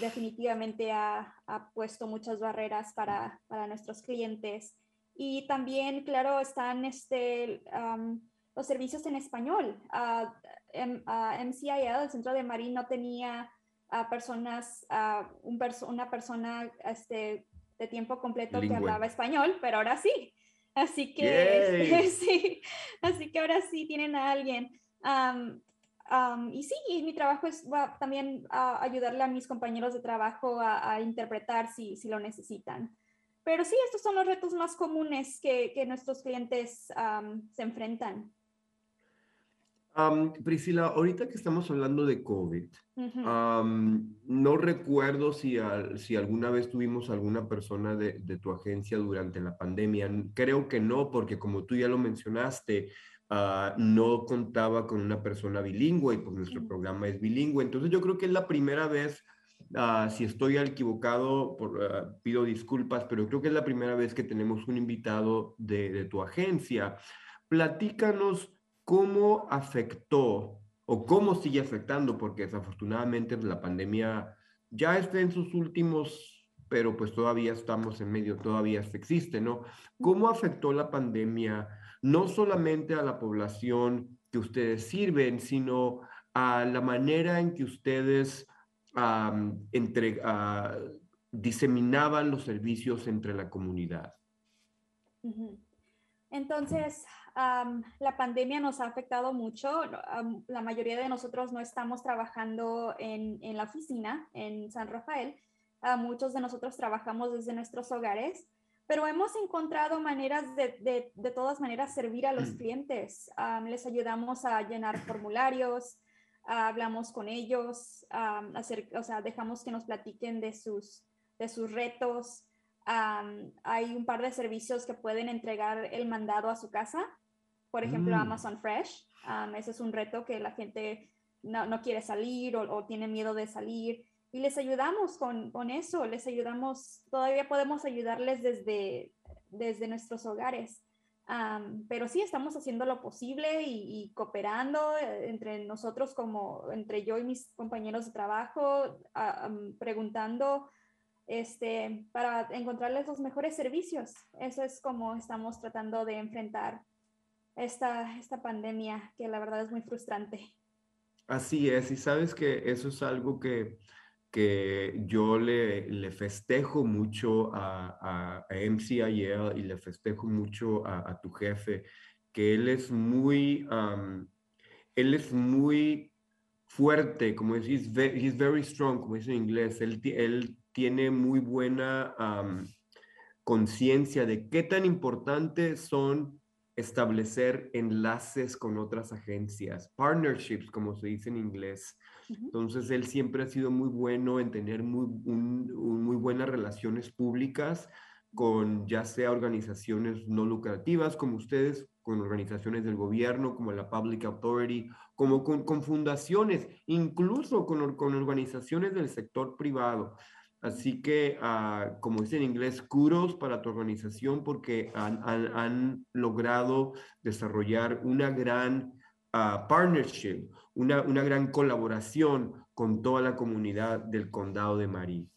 definitivamente ha, ha, puesto muchas barreras para, para, nuestros clientes. Y también, claro, están este, los servicios en español. Uh, MCIL, el Centro de Marín, no tenía a personas, a un una persona este, de tiempo completo que hablaba español, pero ahora sí. Así que sí, así que ahora sí tienen a alguien. y sí, mi trabajo es también ayudarle a mis compañeros de trabajo a, interpretar si, si, lo necesitan. Pero sí, estos son los retos más comunes que, que nuestros clientes se enfrentan. Priscila, ahorita que estamos hablando de COVID, no recuerdo si, si alguna vez tuvimos alguna persona de, tu agencia durante la pandemia. Creo que no, porque como tú ya lo mencionaste, ah, no contaba con una persona bilingüe y pues nuestro programa es bilingüe. Entonces yo creo que es la primera vez, ah, si estoy equivocado, por, ah, pido disculpas, pero creo que es la primera vez que tenemos un invitado de, de tu agencia. Platícanos ¿cómo afectó o cómo sigue afectando? Porque desafortunadamente pues, la pandemia ya está en sus últimos, pero pues todavía estamos en medio, todavía existe, ¿no? ¿Cómo afectó la pandemia no solamente a la población que ustedes sirven, sino a la manera en que ustedes entre, ah, diseminaban los servicios entre la comunidad? Entonces, la pandemia nos ha afectado mucho. la mayoría de nosotros no estamos trabajando en, en la oficina en San Rafael. muchos de nosotros trabajamos desde nuestros hogares, pero hemos encontrado maneras de, de, de todas maneras servir a los clientes. les ayudamos a llenar formularios, hablamos con ellos, hacer, o sea, dejamos que nos platiquen de sus, de sus retos. Hay un par de servicios que pueden entregar el mandado a su casa por ejemplo, mm. Amazon Fresh. ese es un reto que la gente no, no quiere salir o, o, tiene miedo de salir. Y les ayudamos con, con, eso, les ayudamos, todavía podemos ayudarles desde, desde nuestros hogares. pero sí, estamos haciendo lo posible y, cooperando eh, entre nosotros, como entre yo y mis compañeros de trabajo, preguntando este, para encontrarles los mejores servicios. Eso es como estamos tratando de enfrentar esta, esta pandemia, que la verdad es muy frustrante. Así es, y sabes que eso es algo que, que yo le, le festejo mucho a, a, a MCIL y le festejo mucho a, tu jefe, que él es muy, él es muy fuerte, como decís, he's very strong, como dice en inglés, él, él tiene muy buena conciencia de qué tan importantes son establecer enlaces con otras agencias, partnerships, como se dice en inglés. Entonces, él siempre ha sido muy bueno en tener muy, muy buenas relaciones públicas con ya sea organizaciones no lucrativas como ustedes, con organizaciones del gobierno como la Public Authority, como con, fundaciones, incluso con, con organizaciones del sector privado. Así que, ah, como dice en inglés, kudos para tu organización porque han, logrado desarrollar una gran ah, partnership, una, gran colaboración con toda la comunidad del condado de Marín.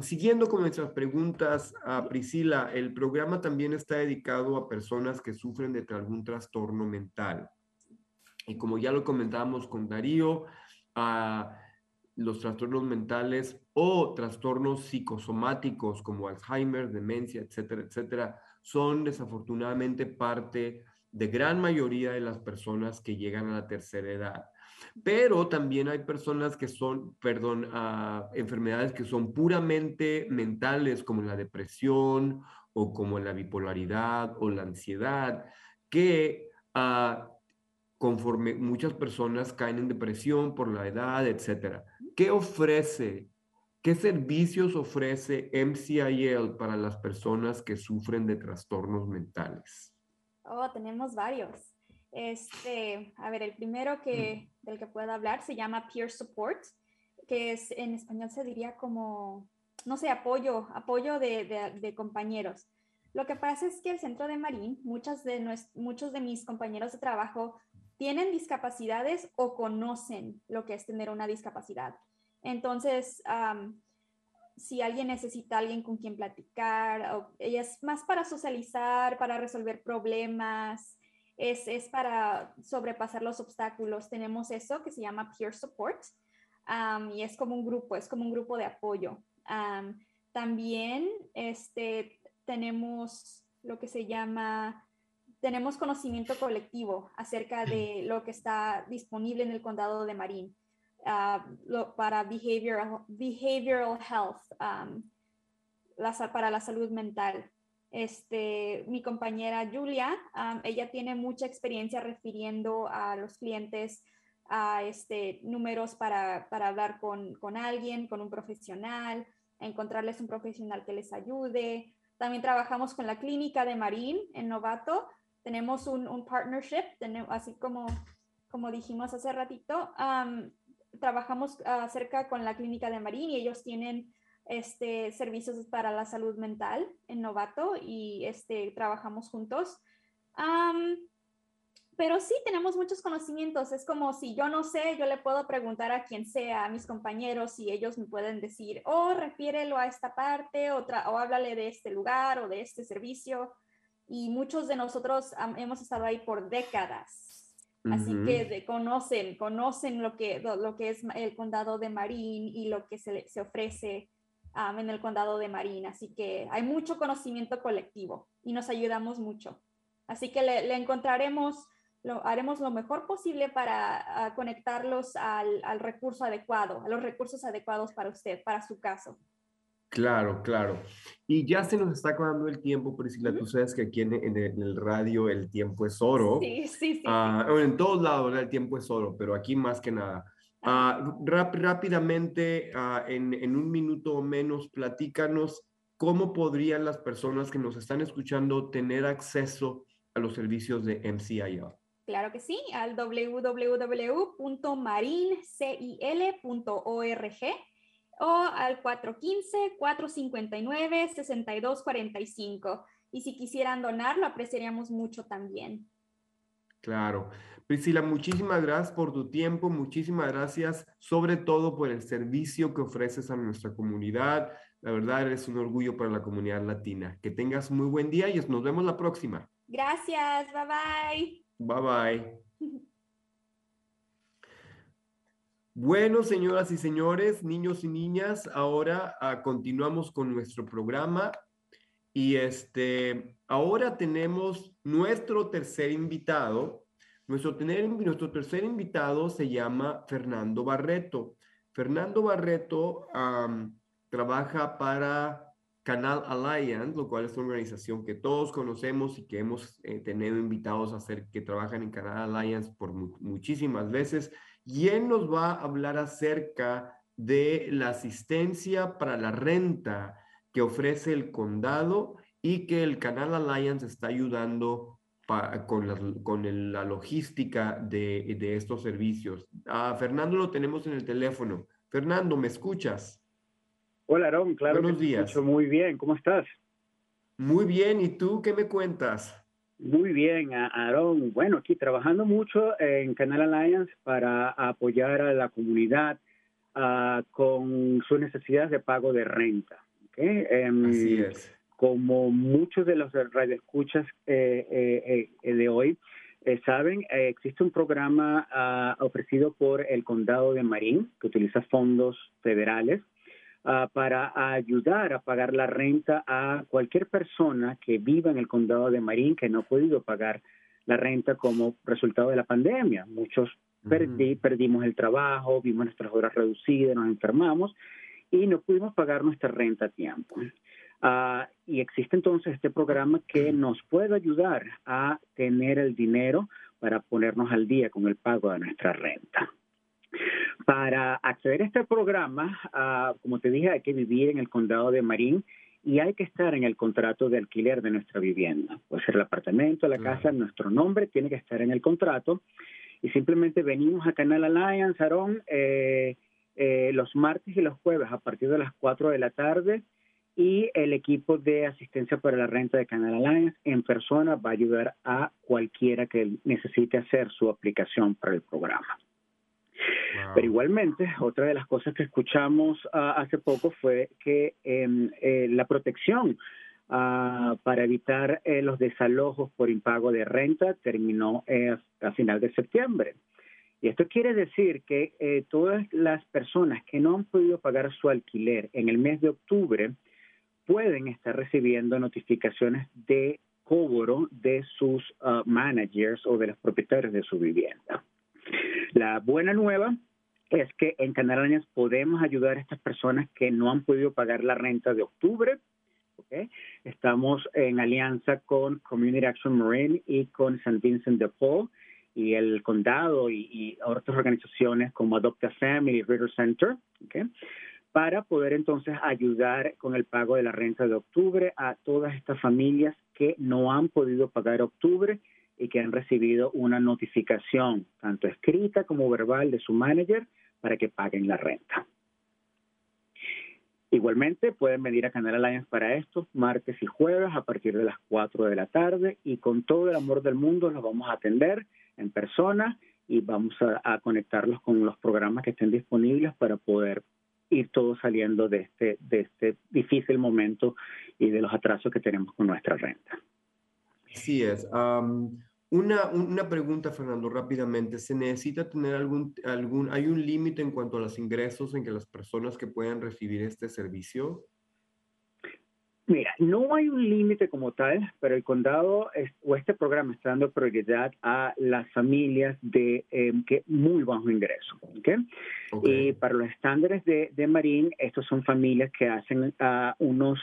siguiendo con nuestras preguntas, a Priscila, el programa también está dedicado a personas que sufren de algún trastorno mental. Y como ya lo comentábamos con Darío, uh, los trastornos mentales o trastornos psicosomáticos como Alzheimer, demencia, etcétera, etcétera, son desafortunadamente parte de gran mayoría de las personas que llegan a la tercera edad. Pero también hay personas que son, perdón, uh, enfermedades que son puramente mentales, como la depresión o como la bipolaridad o la ansiedad, que uh, conforme muchas personas caen en depresión por la edad, etcétera. ¿Qué ofrece, qué servicios ofrece MCIL para las personas que sufren de trastornos mentales? Oh, tenemos varios. Este, a ver, el primero que, mm. del que puedo hablar se llama Peer Support, que es en español se diría como, no sé, apoyo, apoyo de, de, compañeros. Lo que pasa es que el centro de Marín, muchas de muchos de mis compañeros de trabajo tienen discapacidades o conocen lo que es tener una discapacidad. Entonces, si alguien necesita alguien con quien platicar, ella es más para socializar, para resolver problemas, es, es, para sobrepasar los obstáculos. Tenemos eso que se llama peer support y es como un grupo, es como un grupo de apoyo. también este, tenemos lo que se llama tenemos conocimiento colectivo acerca de lo que está disponible en el condado de Marín ah, para behavioral, behavioral health, para la salud mental. Este, mi compañera Julia, ella tiene mucha experiencia refiriendo a los clientes a este, números para, para hablar con, con, alguien, con un profesional, encontrarles un profesional que les ayude. También trabajamos con la clínica de Marín en Novato tenemos un, un partnership, tenemos, así como, como dijimos hace ratito, trabajamos acerca con la clínica de Marín y ellos tienen este, servicios para la salud mental en Novato y este, trabajamos juntos. pero sí tenemos muchos conocimientos. Es como si yo no sé, yo le puedo preguntar a quien sea, a mis compañeros, y ellos me pueden decir, oh, refiérelo a esta parte, otra, o háblale de este lugar o de este servicio y muchos de nosotros hemos estado ahí por décadas. Así que conocen, conocen lo que, lo que es el condado de Marín y lo que se, se ofrece en el condado de Marín. Así que hay mucho conocimiento colectivo y nos ayudamos mucho. Así que le, le encontraremos, lo, haremos lo mejor posible para conectarlos al, al recurso adecuado, a los recursos adecuados para usted, para su caso. Claro, claro. Y ya se nos está acabando el tiempo, Priscila. Tú sabes que aquí en, el, radio el tiempo es oro. Sí, sí, sí. Ah, en todos lados el tiempo es oro, pero aquí más que nada. Ah, rápidamente, ah, en, en, un minuto o menos, platícanos cómo podrían las personas que nos están escuchando tener acceso a los servicios de MCIL. Claro que sí, al www.marincil.org o al 415-459-6245. Y si quisieran donar, lo apreciaríamos mucho también. Claro. Priscila, muchísimas gracias por tu tiempo, muchísimas gracias sobre todo por el servicio que ofreces a nuestra comunidad. La verdad, eres un orgullo para la comunidad latina. Que tengas muy buen día y nos vemos la próxima. Gracias, bye bye. Bye bye. Bueno, señoras y señores, niños y niñas, ahora uh, continuamos con nuestro programa y este, ahora tenemos nuestro tercer invitado. Nuestro, tercer invitado se llama Fernando Barreto. Fernando Barreto trabaja para Canal Alliance, lo cual es una organización que todos conocemos y que hemos eh, tenido invitados a hacer, que trabajan en Canal Alliance por mu muchísimas veces y él nos va a hablar acerca de la asistencia para la renta que ofrece el condado y que el Canal Alliance está ayudando con, la, con la logística de, de, estos servicios. A Fernando lo tenemos en el teléfono. Fernando, ¿me escuchas? Hola, Aaron, claro. Buenos que días. Muy bien, ¿cómo estás? Muy bien, ¿y tú qué me cuentas? Muy bien, Aaron. Bueno, aquí trabajando mucho en Canal Alliance para apoyar a la comunidad uh, con sus necesidades de pago de renta. ¿okay? Um, Así es. Como muchos de los radioescuchas eh, eh, eh, de hoy eh, saben, existe un programa uh, ofrecido por el Condado de Marín que utiliza fondos federales uh, para ayudar a pagar la renta a cualquier persona que viva en el condado de Marín que no ha podido pagar la renta como resultado de la pandemia. Muchos perdimos el trabajo, vimos nuestras horas reducidas, nos enfermamos y no pudimos pagar nuestra renta a tiempo. Uh, y existe entonces este programa que nos puede ayudar a tener el dinero para ponernos al día con el pago de nuestra renta. Para acceder a este programa, uh, como te dije, hay que vivir en el condado de Marín y hay que estar en el contrato de alquiler de nuestra vivienda. Puede ser el apartamento, la casa, nuestro nombre tiene que estar en el contrato. Y simplemente venimos a Canal Alliance, Aaron, eh, eh, los martes y los jueves a partir de las 4 de la tarde y el equipo de asistencia para la renta de Canal Alliance en persona va a ayudar a cualquiera que necesite hacer su aplicación para el programa. Pero igualmente, otra de las cosas que escuchamos uh, hace poco fue que eh, eh, la protección uh, para evitar eh, los desalojos por impago de renta terminó a final de septiembre. Y esto quiere decir que eh, todas las personas que no han podido pagar su alquiler en el mes de octubre pueden estar recibiendo notificaciones de cobro de sus uh, managers o de los propietarios de su vivienda. La buena nueva es que en Alliance podemos ayudar a estas personas que no han podido pagar la renta de octubre. Estamos en alianza con Community Action Marine y con St. Vincent de Paul y el condado y, y, otras organizaciones como Adopt a Family, River Center, para poder entonces ayudar con el pago de la renta de octubre a todas estas familias que no han podido pagar octubre y que han recibido una notificación, tanto escrita como verbal, de su manager para que paguen la renta. Igualmente, pueden venir a Canal Alliance para esto, martes y jueves a partir de las 4 de la tarde y con todo el amor del mundo los vamos a atender en persona y vamos a, conectarlos con los programas que estén disponibles para poder ir todos saliendo de este, de este difícil momento y de los atrasos que tenemos con nuestra renta. Así es. Um, Una, una pregunta, Fernando, rápidamente. ¿Se necesita tener algún, algún, hay un límite en cuanto a los ingresos en que las personas que puedan recibir este servicio? Mira, no hay un límite como tal, pero el condado o este programa está dando prioridad a las familias de em, que muy bajo ingreso. Y para los estándares de, de Marín, estos son familias que hacen uh, unos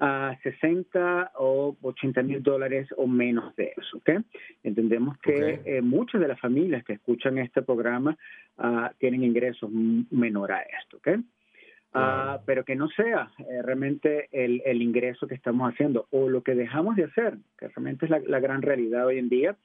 a 60 o 80 mil dólares o menos de eso. ¿okay? Entendemos que eh, muchas de las familias que escuchan este programa uh, tienen ingresos menor a esto. ¿okay? Uh, pero que no sea eh, realmente el, el, ingreso que estamos haciendo o lo que dejamos de hacer, que realmente es la, la gran realidad hoy en día,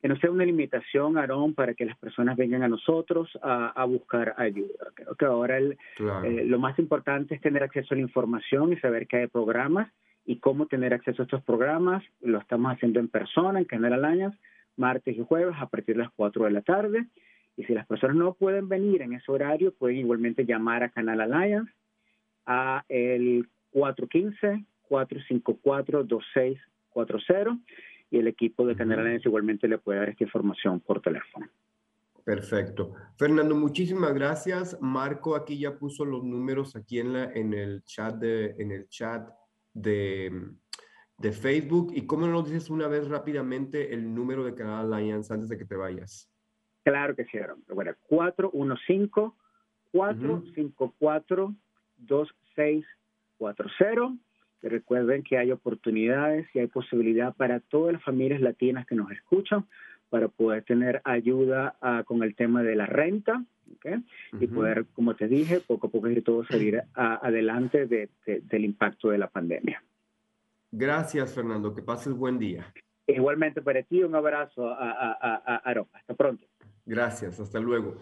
que no sea una limitación, Aarón, para que las personas vengan a nosotros a, a buscar ayuda. Creo que ahora el, eh, lo más importante es tener acceso a la información y saber que hay programas y cómo tener acceso a estos programas. Lo estamos haciendo en persona, en Canal Alliance, martes y jueves a partir de las 4 de la tarde. Y si las personas no pueden venir en ese horario, pueden igualmente llamar a Canal Alliance a el 415-454-2640 y el equipo de Alliance igualmente le puede dar esta información por teléfono. Perfecto. Fernando, muchísimas gracias. Marco aquí ya puso los números aquí en, la, en el chat, de, en el chat de, de Facebook. ¿Y cómo nos dices una vez rápidamente el número de Canal Alliance antes de que te vayas? Claro que sí, Bueno, 415-454-2640 recuerden que hay oportunidades y hay posibilidad para todas las familias latinas que nos escuchan para poder tener ayuda uh, con el tema de la renta ¿okay? uh -huh. y poder, como te dije, poco a poco ir todo salir a, adelante de, de, del impacto de la pandemia. Gracias, Fernando. Que pases buen día. Igualmente para ti, un abrazo a, a, a, a Aaron. Hasta pronto. Gracias, hasta luego.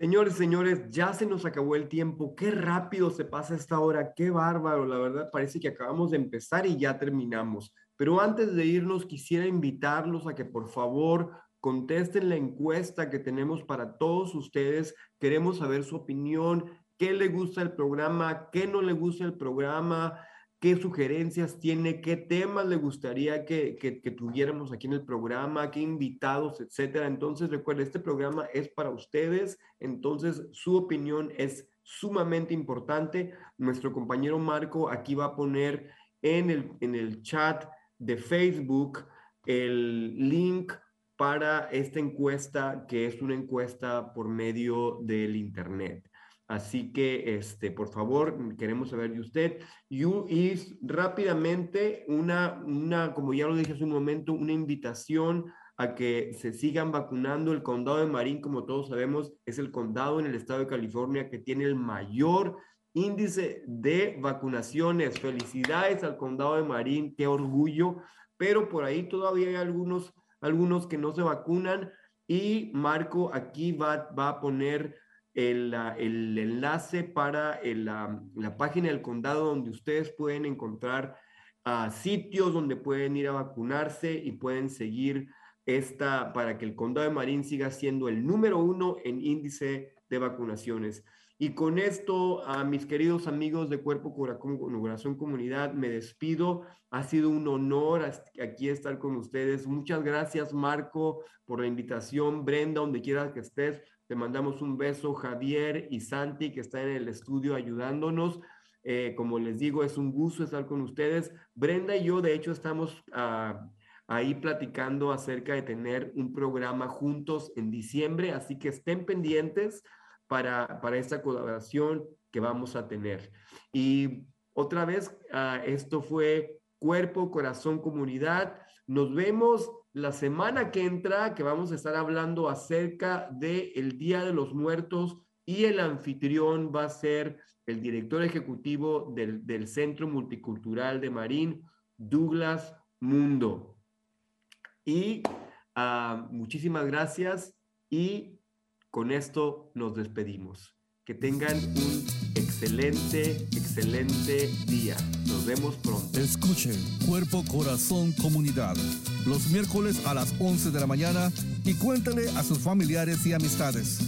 Señores, señores, ya se nos acabó el tiempo. Qué rápido se pasa esta hora. Qué bárbaro. La verdad parece que acabamos de empezar y ya terminamos. Pero antes de irnos, quisiera invitarlos a que por favor contesten la encuesta que tenemos para todos ustedes. Queremos saber su opinión, qué le gusta el programa, qué no le gusta el programa, qué sugerencias tiene, qué temas le gustaría que, que, tuviéramos aquí en el programa, qué invitados, etcétera. Entonces, recuerden, este programa es para ustedes, entonces su opinión es sumamente importante. Nuestro compañero Marco aquí va a poner en el, en el chat de Facebook el link para esta encuesta, que es una encuesta por medio del Internet. Así que, este, por favor, queremos saber de usted. Y, y, rápidamente, una, una, como ya lo dije hace un momento, una invitación a que se sigan vacunando. El condado de Marín, como todos sabemos, es el condado en el estado de California que tiene el mayor índice de vacunaciones. Felicidades al condado de Marín, qué orgullo. Pero por ahí todavía hay algunos, algunos que no se vacunan. Y Marco aquí va, va a poner el, el enlace para el, la, la, página del condado donde ustedes pueden encontrar uh, sitios donde pueden ir a vacunarse y pueden seguir esta para que el condado de Marín siga siendo el número uno en índice de vacunaciones. Y con esto, a mis queridos amigos de Cuerpo Corazón Comunidad, me despido. Ha sido un honor aquí estar con ustedes. Muchas gracias, Marco, por la invitación. Brenda, donde quiera que estés, te mandamos un beso, Javier y Santi, que están en el estudio ayudándonos. Eh, como les digo, es un gusto estar con ustedes. Brenda y yo, de hecho, estamos uh, ahí platicando acerca de tener un programa juntos en diciembre, así que estén pendientes para, para esta colaboración que vamos a tener. Y otra vez, uh, esto fue Cuerpo, Corazón, Comunidad. Nos vemos la semana que entra, que vamos a estar hablando acerca del el Día de los Muertos y el anfitrión va a ser el director ejecutivo del, del Centro Multicultural de Marín, Douglas Mundo. Y uh, muchísimas gracias y con esto nos despedimos. Que tengan un excelente, excelente día. Nos vemos pronto. Escuchen Cuerpo, Corazón, Comunidad. Los miércoles a las 11 de la mañana y cuéntale a sus familiares y amistades.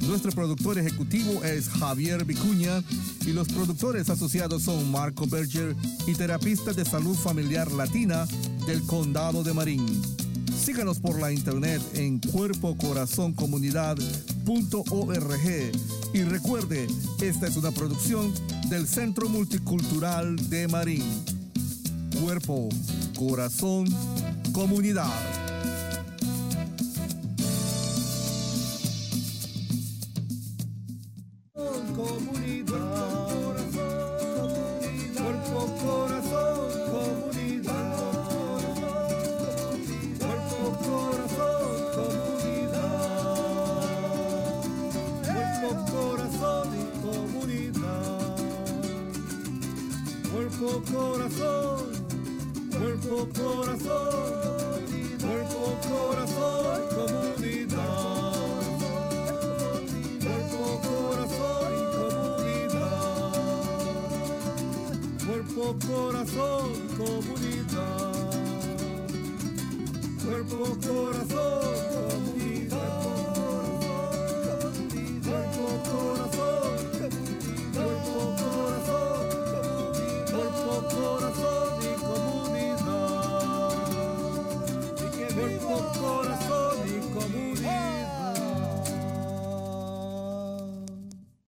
Nuestro productor ejecutivo es Javier Vicuña y los productores asociados son Marco Berger y terapista de salud familiar latina del condado de Marín. Síganos por la internet en cuerpocorazoncomunidad.org y recuerde, esta es una producción del Centro Multicultural de Marín. Cuerpo, corazón, comunidad.